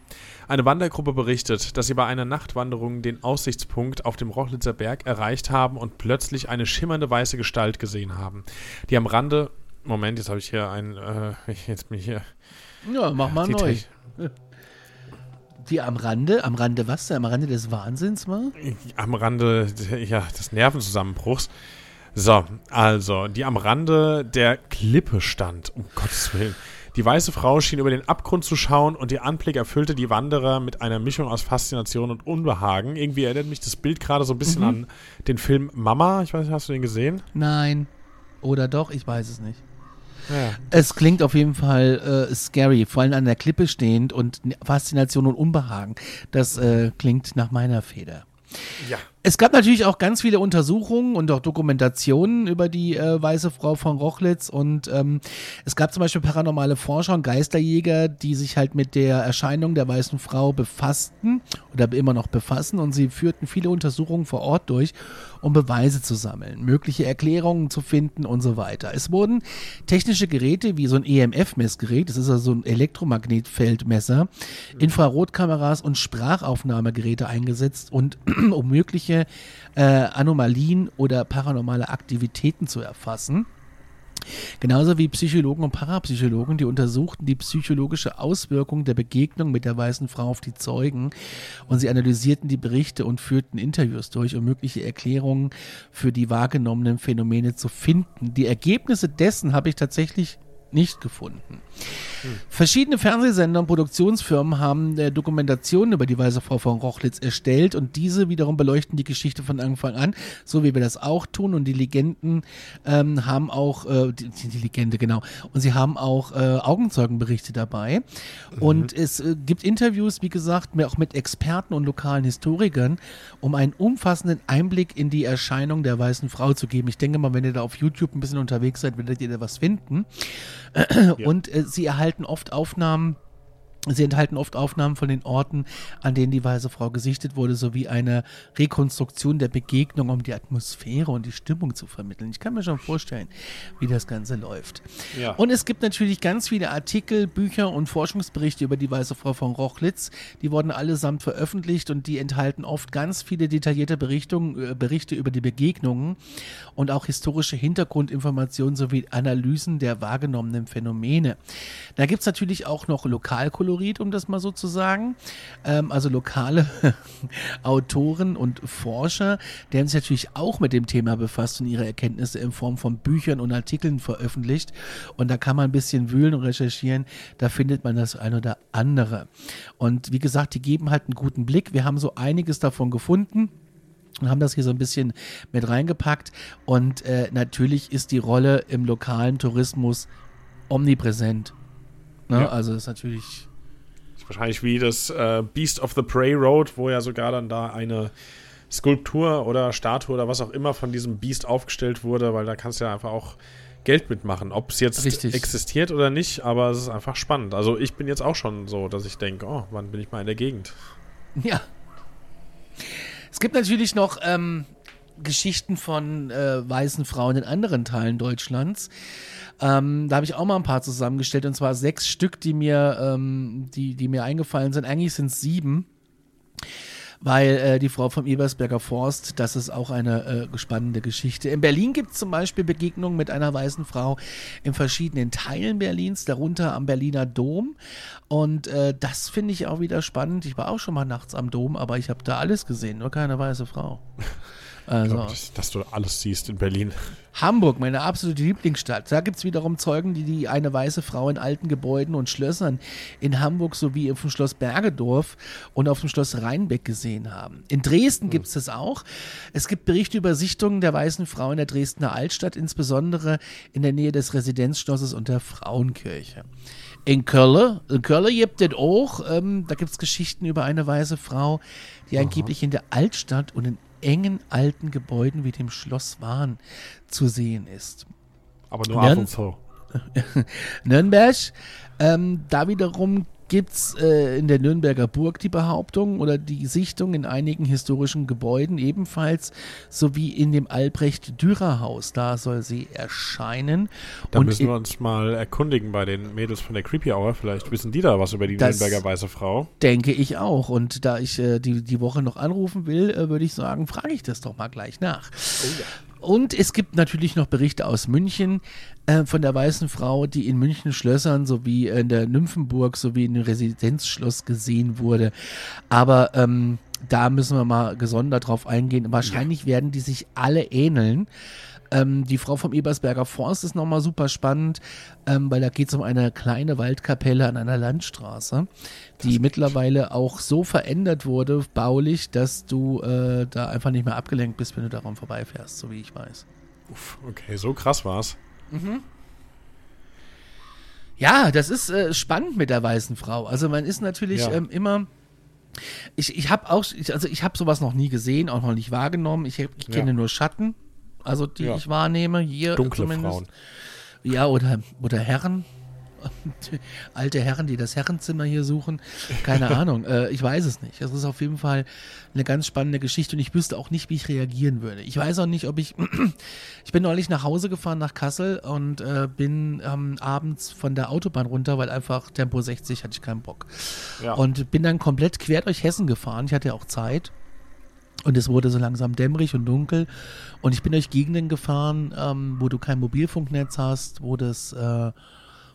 Eine Wandergruppe berichtet, dass sie bei einer Nachtwanderung den Aussichtspunkt auf dem Rochlitzer Berg erreicht haben und plötzlich eine schimmernde weiße Gestalt gesehen haben, die am Rande. Moment, jetzt habe ich hier ein. Äh, jetzt bin ich hier. Ja, mach mal neu. Die am Rande, am Rande was? Am Rande des Wahnsinns war? am Rande ja, des Nervenzusammenbruchs. So, also, die am Rande der Klippe stand, um Gottes Willen. Die weiße Frau schien über den Abgrund zu schauen und ihr Anblick erfüllte die Wanderer mit einer Mischung aus Faszination und Unbehagen. Irgendwie erinnert mich das Bild gerade so ein bisschen an den Film Mama. Ich weiß nicht, hast du den gesehen? Nein. Oder doch? Ich weiß es nicht. Ja. Es klingt auf jeden Fall äh, scary, vor allem an der Klippe stehend und Faszination und Unbehagen. Das äh, klingt nach meiner Feder. Ja. Es gab natürlich auch ganz viele Untersuchungen und auch Dokumentationen über die äh, weiße Frau von Rochlitz und ähm, es gab zum Beispiel paranormale Forscher und Geisterjäger, die sich halt mit der Erscheinung der weißen Frau befassten oder immer noch befassen und sie führten viele Untersuchungen vor Ort durch, um Beweise zu sammeln, mögliche Erklärungen zu finden und so weiter. Es wurden technische Geräte wie so ein EMF-Messgerät, das ist also ein Elektromagnetfeldmesser, Infrarotkameras und Sprachaufnahmegeräte eingesetzt und um mögliche äh, Anomalien oder paranormale Aktivitäten zu erfassen. Genauso wie Psychologen und Parapsychologen, die untersuchten die psychologische Auswirkung der Begegnung mit der weißen Frau auf die Zeugen und sie analysierten die Berichte und führten Interviews durch, um mögliche Erklärungen für die wahrgenommenen Phänomene zu finden. Die Ergebnisse dessen habe ich tatsächlich nicht gefunden. Verschiedene Fernsehsender und Produktionsfirmen haben äh, Dokumentationen über die Weiße Frau von Rochlitz erstellt und diese wiederum beleuchten die Geschichte von Anfang an, so wie wir das auch tun. Und die Legenden ähm, haben auch, äh, die, die Legende, genau, und sie haben auch äh, Augenzeugenberichte dabei. Und es äh, gibt Interviews, wie gesagt, mehr auch mit Experten und lokalen Historikern, um einen umfassenden Einblick in die Erscheinung der Weißen Frau zu geben. Ich denke mal, wenn ihr da auf YouTube ein bisschen unterwegs seid, werdet ihr da was finden. Und äh, sie erhalten oft Aufnahmen. Sie enthalten oft Aufnahmen von den Orten, an denen die Weiße Frau gesichtet wurde, sowie eine Rekonstruktion der Begegnung, um die Atmosphäre und die Stimmung zu vermitteln. Ich kann mir schon vorstellen, wie das Ganze läuft. Ja. Und es gibt natürlich ganz viele Artikel, Bücher und Forschungsberichte über die Weiße Frau von Rochlitz. Die wurden allesamt veröffentlicht und die enthalten oft ganz viele detaillierte Berichtungen, äh, Berichte über die Begegnungen und auch historische Hintergrundinformationen sowie Analysen der wahrgenommenen Phänomene. Da gibt es natürlich auch noch Lokalkolorit, um das mal so zu sagen. Ähm, also lokale Autoren und Forscher, die haben sich natürlich auch mit dem Thema befasst und ihre Erkenntnisse in Form von Büchern und Artikeln veröffentlicht. Und da kann man ein bisschen wühlen und recherchieren. Da findet man das ein oder andere. Und wie gesagt, die geben halt einen guten Blick. Wir haben so einiges davon gefunden und haben das hier so ein bisschen mit reingepackt. Und äh, natürlich ist die Rolle im lokalen Tourismus omnipräsent. Ne? Ja. Also ist natürlich. Wahrscheinlich wie das äh, Beast of the Prey Road, wo ja sogar dann da eine Skulptur oder Statue oder was auch immer von diesem Beast aufgestellt wurde, weil da kannst du ja einfach auch Geld mitmachen. Ob es jetzt Richtig. existiert oder nicht, aber es ist einfach spannend. Also ich bin jetzt auch schon so, dass ich denke, oh, wann bin ich mal in der Gegend? Ja. Es gibt natürlich noch ähm, Geschichten von äh, weißen Frauen in anderen Teilen Deutschlands. Ähm, da habe ich auch mal ein paar zusammengestellt und zwar sechs Stück, die mir, ähm, die, die mir eingefallen sind. Eigentlich sind es sieben. Weil äh, die Frau vom Ebersberger Forst, das ist auch eine äh, spannende Geschichte. In Berlin gibt es zum Beispiel Begegnungen mit einer weißen Frau in verschiedenen Teilen Berlins, darunter am Berliner Dom. Und äh, das finde ich auch wieder spannend. Ich war auch schon mal nachts am Dom, aber ich habe da alles gesehen, nur keine weiße Frau. Also. Glaub, dass, dass du alles siehst in Berlin. Hamburg, meine absolute Lieblingsstadt. Da gibt es wiederum Zeugen, die, die eine weiße Frau in alten Gebäuden und Schlössern in Hamburg sowie auf dem Schloss Bergedorf und auf dem Schloss Rheinbeck gesehen haben. In Dresden gibt es das auch. Es gibt Berichte über Sichtungen der weißen Frau in der Dresdner Altstadt, insbesondere in der Nähe des Residenzschlosses und der Frauenkirche. In Köln, in Köln gibt es auch, ähm, da gibt es Geschichten über eine weiße Frau, die angeblich in der Altstadt und in engen alten Gebäuden wie dem Schloss Wahn zu sehen ist. Aber nur Dann- ab und zu. Nürnberg, ähm, da wiederum gibt es äh, in der Nürnberger Burg die Behauptung oder die Sichtung in einigen historischen Gebäuden ebenfalls, sowie in dem Albrecht-Dürer-Haus. Da soll sie erscheinen. Da Und müssen wir uns mal erkundigen bei den Mädels von der Creepy Hour. Vielleicht wissen die da was über die Nürnberger weiße Frau. Denke ich auch. Und da ich äh, die, die Woche noch anrufen will, äh, würde ich sagen, frage ich das doch mal gleich nach. Und es gibt natürlich noch Berichte aus München äh, von der Weißen Frau, die in München Schlössern sowie in der Nymphenburg sowie in dem Residenzschloss gesehen wurde. Aber ähm, da müssen wir mal gesondert drauf eingehen. Wahrscheinlich werden die sich alle ähneln. Ähm, die Frau vom Ebersberger Forst ist nochmal super spannend, ähm, weil da geht es um eine kleine Waldkapelle an einer Landstraße, die mittlerweile auch so verändert wurde, baulich, dass du äh, da einfach nicht mehr abgelenkt bist, wenn du daran vorbeifährst, so wie ich weiß. Uff, okay, so krass war's. Ja, das ist äh, spannend mit der weißen Frau. Also man ist natürlich Ja. ähm, immer. Ich, ich habe auch, also ich habe sowas noch nie gesehen, auch noch nicht wahrgenommen. Ich, ich kenne Ja. nur Schatten, also die Ja. ich wahrnehme hier Dunkle zumindest. Frauen. Ja, oder, oder Herren. Alte Herren, die das Herrenzimmer hier suchen. Keine Ahnung. Äh, ich weiß es nicht. Es ist auf jeden Fall eine ganz spannende Geschichte und ich wüsste auch nicht, wie ich reagieren würde. Ich weiß auch nicht, ob ich. ich bin neulich nach Hause gefahren nach Kassel und äh, bin ähm, abends von der Autobahn runter, weil einfach Tempo 60 hatte ich keinen Bock. Ja. Und bin dann komplett quer durch Hessen gefahren. Ich hatte ja auch Zeit. Und es wurde so langsam dämmerig und dunkel. Und ich bin durch Gegenden gefahren, ähm, wo du kein Mobilfunknetz hast, wo das, äh,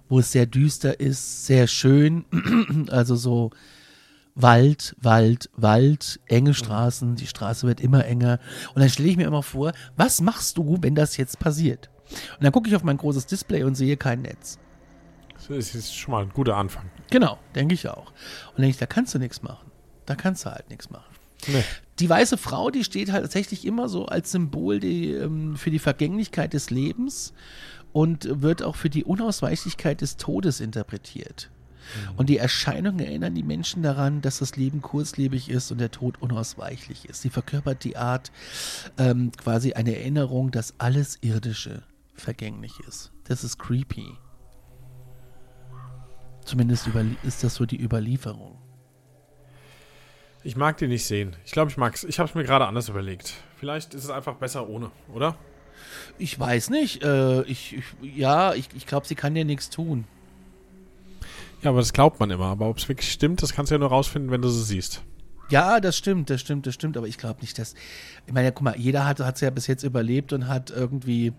wo es sehr düster ist, sehr schön. also so Wald, Wald, Wald, enge Straßen, die Straße wird immer enger. Und dann stelle ich mir immer vor, was machst du, wenn das jetzt passiert? Und dann gucke ich auf mein großes Display und sehe kein Netz. Das ist schon mal ein guter Anfang. Genau, denke ich auch. Und denke ich, da kannst du nichts machen. Da kannst du halt nichts machen. Nee. Die weiße Frau, die steht halt tatsächlich immer so als Symbol die, ähm, für die Vergänglichkeit des Lebens und wird auch für die Unausweichlichkeit des Todes interpretiert. Und die Erscheinungen erinnern die Menschen daran, dass das Leben kurzlebig ist und der Tod unausweichlich ist. Sie verkörpert die Art, ähm, quasi eine Erinnerung, dass alles Irdische vergänglich ist. Das ist creepy. Zumindest ist das so die Überlieferung. Ich mag die nicht sehen. Ich glaube, ich mag's. Ich habe es mir gerade anders überlegt. Vielleicht ist es einfach besser ohne, oder? Ich weiß nicht. Äh, ich, ich, ja, ich, ich glaube, sie kann dir nichts tun. Ja, aber das glaubt man immer. Aber ob es wirklich stimmt, das kannst du ja nur rausfinden, wenn du sie siehst. Ja, das stimmt, das stimmt, das stimmt. Aber ich glaube nicht, dass. Ich meine, guck mal, jeder hat es ja bis jetzt überlebt und hat irgendwie.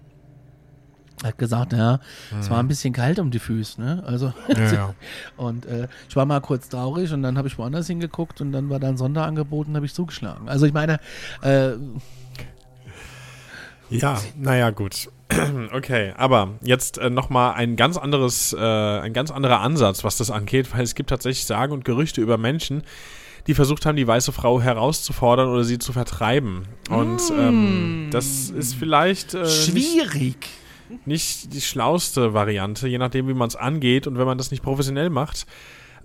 Hat gesagt, ja, es war ein bisschen kalt um die Füße, ne? Also, ja. und äh, ich war mal kurz traurig und dann habe ich woanders hingeguckt und dann war da ein Sonderangebot und habe ich zugeschlagen. Also ich meine, äh, Ja, naja, gut. Okay, aber jetzt äh, nochmal ein ganz anderes, äh, ein ganz anderer Ansatz, was das angeht, weil es gibt tatsächlich Sagen und Gerüchte über Menschen, die versucht haben, die weiße Frau herauszufordern oder sie zu vertreiben. Und ähm, das ist vielleicht äh, schwierig. nicht die schlauste Variante, je nachdem, wie man es angeht und wenn man das nicht professionell macht.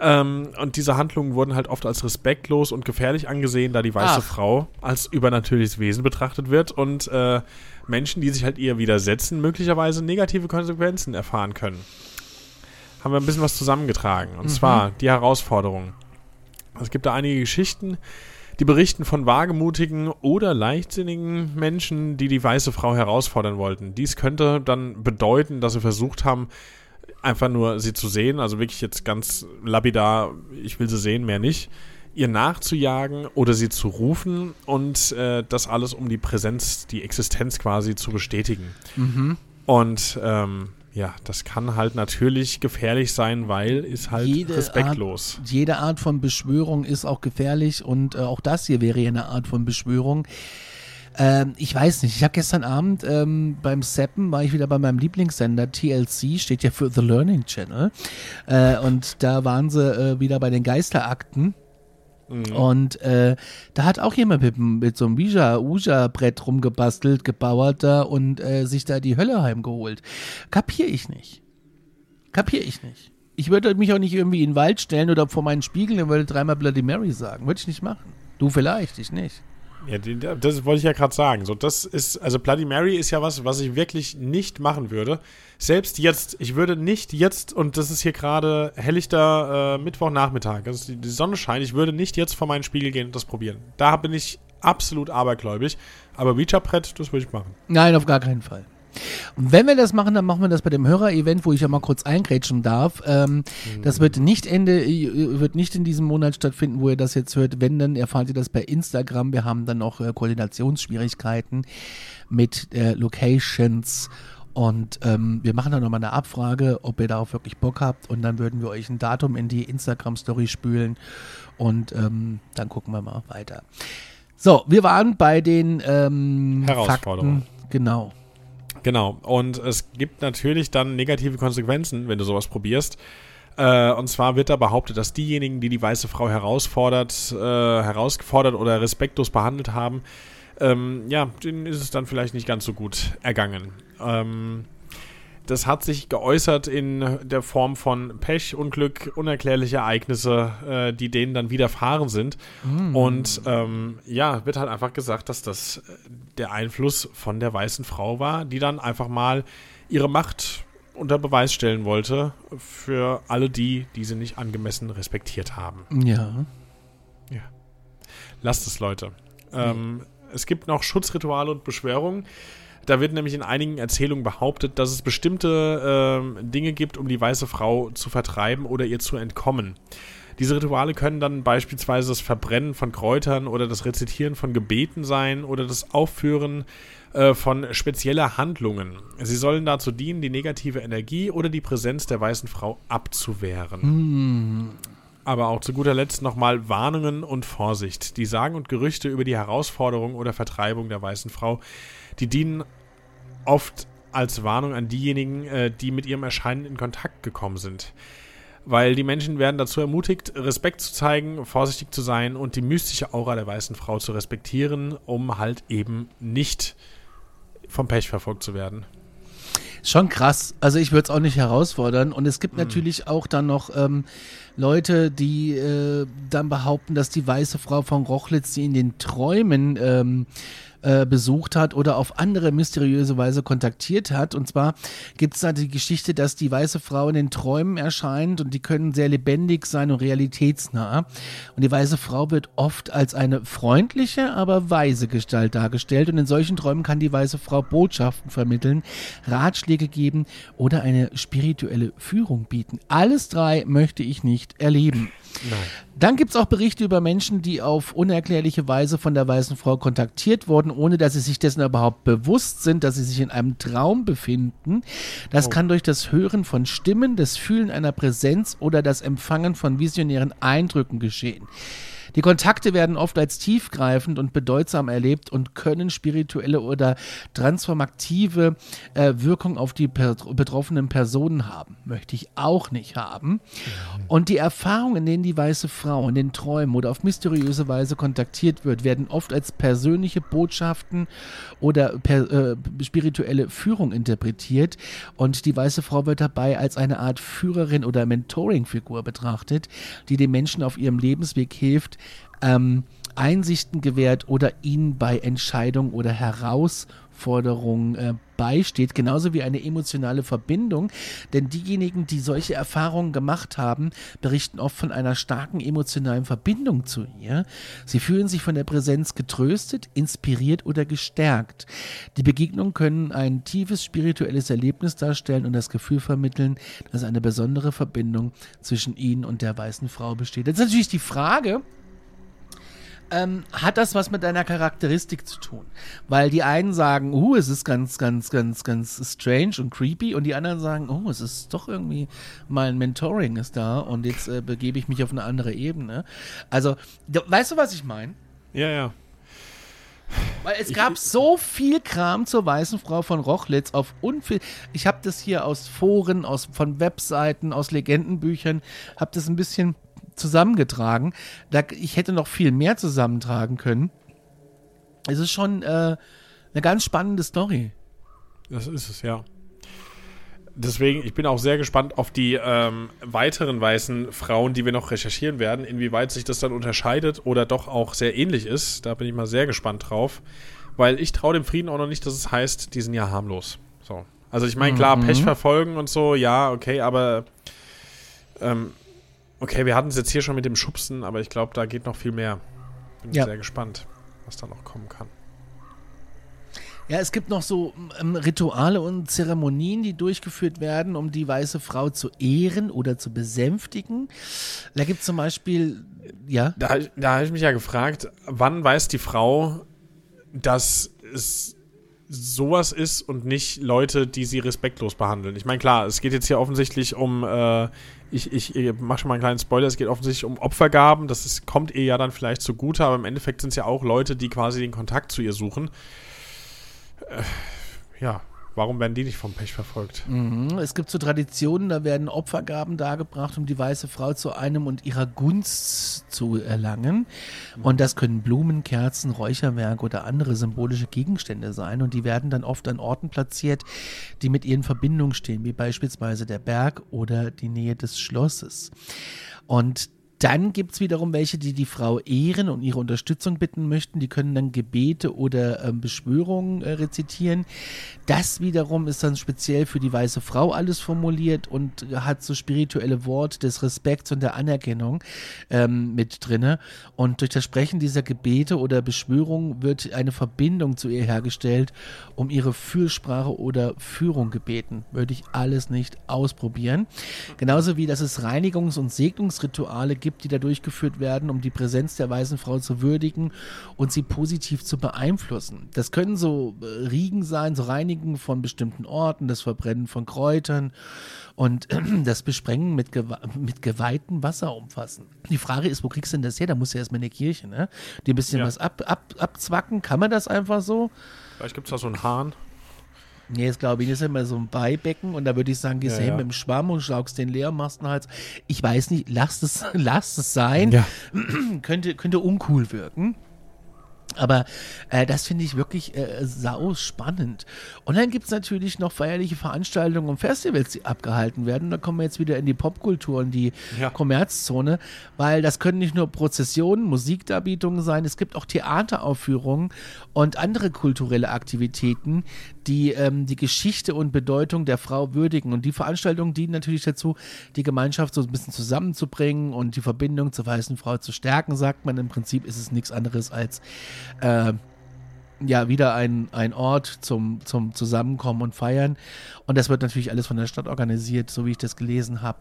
Ähm, und diese Handlungen wurden halt oft als respektlos und gefährlich angesehen, da die weiße Ach. Frau als übernatürliches Wesen betrachtet wird und äh, Menschen, die sich halt ihr widersetzen, möglicherweise negative Konsequenzen erfahren können. Haben wir ein bisschen was zusammengetragen. Und zwar die Herausforderung. Es gibt da einige Geschichten, die berichten von wagemutigen oder leichtsinnigen Menschen, die die weiße Frau herausfordern wollten. Dies könnte dann bedeuten, dass sie versucht haben, einfach nur sie zu sehen, also wirklich jetzt ganz lapidar, ich will sie sehen, mehr nicht, ihr nachzujagen oder sie zu rufen und äh, das alles, um die Präsenz, die Existenz quasi zu bestätigen. Und ähm, ja, das kann halt natürlich gefährlich sein, weil ist halt Jede respektlos. Art, jede Art von Beschwörung ist auch gefährlich und äh, auch das hier wäre ja eine Art von Beschwörung. Ähm, ich weiß nicht. Ich habe gestern Abend ähm, beim Seppen war ich wieder bei meinem Lieblingssender TLC, steht ja für The Learning Channel. Äh, und da waren sie äh, wieder bei den Geisterakten. Und äh, da hat auch jemand mit, mit so einem Ouija-Brett rumgebastelt, gebauert da und äh, sich da die Hölle heimgeholt. Kapier ich nicht. Kapier ich nicht. Ich würde mich auch nicht irgendwie in den Wald stellen oder vor meinen Spiegel und würde dreimal Bloody Mary sagen. Würde ich nicht machen. Du vielleicht, ich nicht. Ja, das wollte ich ja gerade sagen. So, das ist, also Bloody Mary ist ja was, was ich wirklich nicht machen würde. Selbst jetzt, ich würde nicht jetzt, und das ist hier gerade helllichter äh, Mittwochnachmittag, also die, die Sonne scheint, ich würde nicht jetzt vor meinen Spiegel gehen und das probieren. Da bin ich absolut abergläubig. Aber Ouija-Brett, das würde ich machen. Nein, auf gar keinen Fall. Und wenn wir das machen, dann machen wir das bei dem Hörer-Event, wo ich ja mal kurz eingrätschen darf. Ähm, Das wird nicht Ende, wird nicht in diesem Monat stattfinden, wo ihr das jetzt hört. Wenn, dann erfahrt ihr das bei Instagram. Wir haben dann noch äh, Koordinationsschwierigkeiten mit äh, Locations. Und ähm, wir machen dann nochmal eine Abfrage, ob ihr darauf wirklich Bock habt. Und dann würden wir euch ein Datum in die Instagram-Story spülen. Und ähm, dann gucken wir mal weiter. So, wir waren bei den ähm, Herausforderungen. Fakten. Genau. Genau. Und es gibt natürlich dann negative Konsequenzen, wenn du sowas probierst. Äh, und zwar wird da behauptet, dass diejenigen, die die weiße Frau herausfordert, äh, herausgefordert oder respektlos behandelt haben, ähm, ja, denen ist es dann vielleicht nicht ganz so gut ergangen. Ähm, das hat sich geäußert in der Form von Pech, Unglück, unerklärliche Ereignisse, äh, die denen dann widerfahren sind. Und ähm, ja, wird halt einfach gesagt, dass das äh, der Einfluss von der weißen Frau war, die dann einfach mal ihre Macht unter Beweis stellen wollte für alle die, die sie nicht angemessen respektiert haben. Ja. Lasst es, Leute. Ähm, es gibt noch Schutzrituale und Beschwörungen. Da wird nämlich in einigen Erzählungen behauptet, dass es bestimmte ähm, Dinge gibt, um die weiße Frau zu vertreiben oder ihr zu entkommen. Diese Rituale können dann beispielsweise das Verbrennen von Kräutern oder das Rezitieren von Gebeten sein oder das Aufführen äh, von spezieller Handlungen. Sie sollen dazu dienen, die negative Energie oder die Präsenz der weißen Frau abzuwehren. Aber auch zu guter Letzt nochmal Warnungen und Vorsicht. Die Sagen und Gerüchte über die Herausforderung oder Vertreibung der weißen Frau, die dienen oft als Warnung an diejenigen, äh, die mit ihrem Erscheinen in Kontakt gekommen sind. Weil die Menschen werden dazu ermutigt, Respekt zu zeigen, vorsichtig zu sein und die mystische Aura der weißen Frau zu respektieren, um halt eben nicht vom Pech verfolgt zu werden. Schon krass. Also ich würde es auch nicht herausfordern. Und es gibt natürlich auch dann noch ähm, Leute, die äh, dann behaupten, dass die weiße Frau von Rochlitz sie in den Träumen ähm, äh, besucht hat oder auf andere mysteriöse Weise kontaktiert hat. Und zwar gibt es da die Geschichte, dass die weiße Frau in den Träumen erscheint und die können sehr lebendig sein und realitätsnah. Und die weiße Frau wird oft als eine freundliche, aber weise Gestalt dargestellt. Und in solchen Träumen kann die weiße Frau Botschaften vermitteln, Ratschläge geben oder eine spirituelle Führung bieten. Alles drei möchte ich nicht erleben. Dann gibt es auch Berichte über Menschen, die auf unerklärliche Weise von der weißen Frau kontaktiert wurden, ohne dass sie sich dessen überhaupt bewusst sind, dass sie sich in einem Traum befinden. Das kann durch das Hören von Stimmen, das Fühlen einer Präsenz oder das Empfangen von visionären Eindrücken geschehen. Die Kontakte werden oft als tiefgreifend und bedeutsam erlebt und können spirituelle oder transformative äh, Wirkung auf die per betroffenen Personen haben. Möchte ich auch nicht haben. Und die Erfahrungen, in denen die weiße Frau in den Träumen oder auf mysteriöse Weise kontaktiert wird, werden oft als persönliche Botschaften oder per, äh, spirituelle Führung interpretiert. Und die weiße Frau wird dabei als eine Art Führerin oder Mentoring-Figur betrachtet, die den Menschen auf ihrem Lebensweg hilft, ähm, Einsichten gewährt oder ihnen bei Entscheidungen oder Herausforderungen äh, beisteht, genauso wie eine emotionale Verbindung. Denn diejenigen, die solche Erfahrungen gemacht haben, berichten oft von einer starken emotionalen Verbindung zu ihr. Sie fühlen sich von der Präsenz getröstet, inspiriert oder gestärkt. Die Begegnungen können ein tiefes spirituelles Erlebnis darstellen und das Gefühl vermitteln, dass eine besondere Verbindung zwischen ihnen und der weißen Frau besteht. Jetzt ist natürlich die Frage, ähm, hat das was mit deiner Charakteristik zu tun? Weil die einen sagen, uh, es ist ganz, ganz, ganz, ganz strange und creepy und die anderen sagen, oh, es ist doch irgendwie mal ein Mentoring ist da und jetzt äh, begebe ich mich auf eine andere Ebene. Also, weißt du, was ich meine? Ja, ja. Weil es gab so viel Kram zur weißen Frau von Rochlitz auf unviel. Ich habe das hier aus Foren, aus von Webseiten, aus Legendenbüchern, habe das ein bisschen zusammengetragen. Da, ich hätte noch viel mehr zusammentragen können. Es ist schon äh, eine ganz spannende Story. Das ist es, ja. Deswegen, ich bin auch sehr gespannt auf die ähm, weiteren weißen Frauen, die wir noch recherchieren werden, inwieweit sich das dann unterscheidet oder doch auch sehr ähnlich ist. Da bin ich mal sehr gespannt drauf. Weil ich traue dem Frieden auch noch nicht, dass es heißt, die sind ja harmlos. So. Also ich meine, klar, Mhm. Pech verfolgen und so, ja, okay, aber ähm, okay, wir hatten es jetzt hier schon mit dem Schubsen, aber ich glaube, da geht noch viel mehr. Bin Ja. sehr gespannt, was da noch kommen kann. Ja, es gibt noch so ähm, Rituale und Zeremonien, die durchgeführt werden, um die weiße Frau zu ehren oder zu besänftigen. Da gibt es zum Beispiel, ja, Da, da habe ich mich ja gefragt, wann weiß die Frau, dass es sowas ist und nicht Leute, die sie respektlos behandeln. Ich meine, klar, es geht jetzt hier offensichtlich um, äh, ich, ich, ich mache schon mal einen kleinen Spoiler, es geht offensichtlich um Opfergaben, das ist, kommt ihr ja dann vielleicht zugute, aber im Endeffekt sind es ja auch Leute, die quasi den Kontakt zu ihr suchen. Äh, ja, warum werden die nicht vom Pech verfolgt? Mhm. Es gibt so Traditionen, da werden Opfergaben dargebracht, um die weiße Frau zu einem und ihrer Gunst zu erlangen. Und das können Blumen, Kerzen, Räucherwerk oder andere symbolische Gegenstände sein. Und die werden dann oft an Orten platziert, die mit ihr in Verbindung stehen, wie beispielsweise der Berg oder die Nähe des Schlosses. Und dann gibt es wiederum welche, die die Frau ehren und ihre Unterstützung bitten möchten. Die können dann Gebete oder ähm, Beschwörungen äh, rezitieren. Das wiederum ist dann speziell für die weiße Frau alles formuliert und hat so spirituelle Wort des Respekts und der Anerkennung ähm, mit drinne. Und durch das Sprechen dieser Gebete oder Beschwörungen wird eine Verbindung zu ihr hergestellt, um ihre Fürsprache oder Führung gebeten. Würde ich alles nicht ausprobieren. Genauso wie, dass es Reinigungs- und Segnungsrituale gibt, die da durchgeführt werden, um die Präsenz der weißen Frau zu würdigen und sie positiv zu beeinflussen. Das können so äh, Riegen sein, so Reinigen von bestimmten Orten, das Verbrennen von Kräutern und das Besprengen mit, gewe mit geweihtem Wasser umfassen. Die Frage ist, wo kriegst du denn das her? Da musst du erstmal in eine Kirche, ne? Die ein bisschen Ja. was ab, ab, abzwacken. Kann man das einfach so? Vielleicht gibt es da so einen Hahn. Nee, jetzt glaube ich, das ist immer so ein Beibecken und da würde ich sagen, gehst du Ja, hin ja. mit dem Schwamm und schlaugst den leer, machst einen Hals. Ich weiß nicht, lasst es, lasst es sein. Ja. könnte, könnte uncool wirken. Aber äh, das finde ich wirklich äh, sau spannend. Und dann gibt es natürlich noch feierliche Veranstaltungen und Festivals, die abgehalten werden. Da kommen wir jetzt wieder in die Popkultur und die Ja. Kommerzzone, weil das können nicht nur Prozessionen, Musikdarbietungen sein, es gibt auch Theateraufführungen und andere kulturelle Aktivitäten, die ähm, die Geschichte und Bedeutung der Frau würdigen. Und die Veranstaltungen dienen natürlich dazu, die Gemeinschaft so ein bisschen zusammenzubringen und die Verbindung zur weißen Frau zu stärken, sagt man. Im Prinzip ist es nichts anderes als äh, ja, wieder ein, ein Ort zum, zum Zusammenkommen und Feiern. Und das wird natürlich alles von der Stadt organisiert, so wie ich das gelesen habe.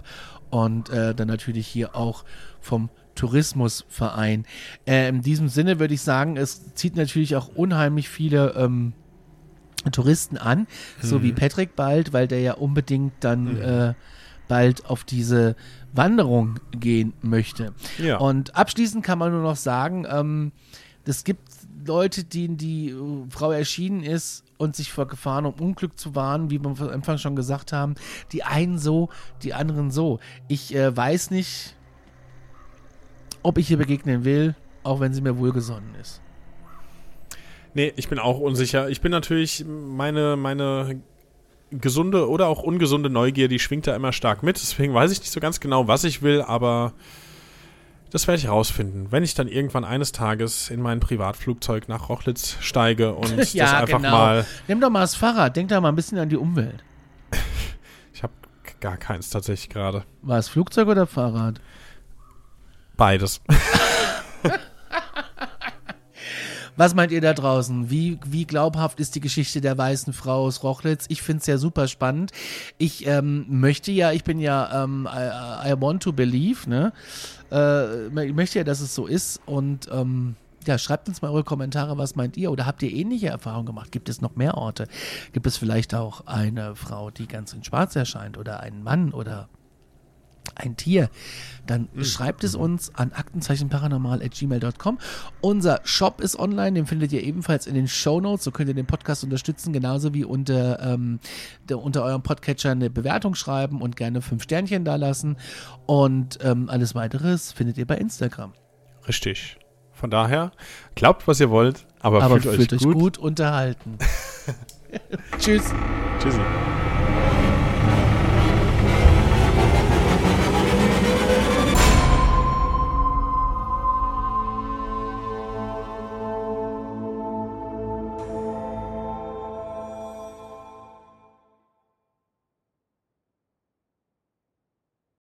Und äh, dann natürlich hier auch vom Tourismusverein. Äh, in diesem Sinne würde ich sagen, es zieht natürlich auch unheimlich viele ähm, Touristen an, so wie Patrick bald, weil der ja unbedingt dann äh, bald auf diese Wanderung gehen möchte. Ja. Und abschließend kann man nur noch sagen, ähm, es gibt Leute, denen die äh, Frau erschienen ist und sich vor Gefahren und Unglück zu warnen, wie wir am Anfang schon gesagt haben. Die einen so, die anderen so. Ich äh, weiß nicht, ob ich ihr begegnen will, auch wenn sie mir wohlgesonnen ist. Nee, ich bin auch unsicher. Ich bin natürlich, meine, meine gesunde oder auch ungesunde Neugier, die schwingt da immer stark mit. Deswegen weiß ich nicht so ganz genau, was ich will, aber das werde ich rausfinden, wenn ich dann irgendwann eines Tages in mein Privatflugzeug nach Rochlitz steige und das einfach mal. Nimm doch mal das Fahrrad, denk da mal ein bisschen an die Umwelt. Ich habe gar keins tatsächlich gerade. War es Flugzeug oder Fahrrad? Beides. Was meint ihr da draußen? Wie, wie glaubhaft ist die Geschichte der weißen Frau aus Rochlitz? Ich finde es ja super spannend. Ich ähm, möchte ja, ich bin ja, ähm, I, I want to believe, ne? Äh, ich möchte ja, dass es so ist und ähm, ja, schreibt uns mal eure Kommentare, was meint ihr? Oder habt ihr ähnliche Erfahrungen gemacht? Gibt es noch mehr Orte? Gibt es vielleicht auch eine Frau, die ganz in Schwarz erscheint oder einen Mann oder ein Tier, dann schreibt es uns an aktenzeichenparanormal.gmail.com. Unser Shop ist online, den findet ihr ebenfalls in den Show Notes. So könnt ihr den Podcast unterstützen, genauso wie unter, ähm, der, unter eurem Podcatcher eine Bewertung schreiben und gerne fünf Sternchen da lassen. Und ähm, alles weiteres findet ihr bei Instagram. Richtig. Von daher, glaubt, was ihr wollt, aber, Aber fühlt, fühlt, euch euch gut. gut unterhalten. Tschüss. Tschüssi.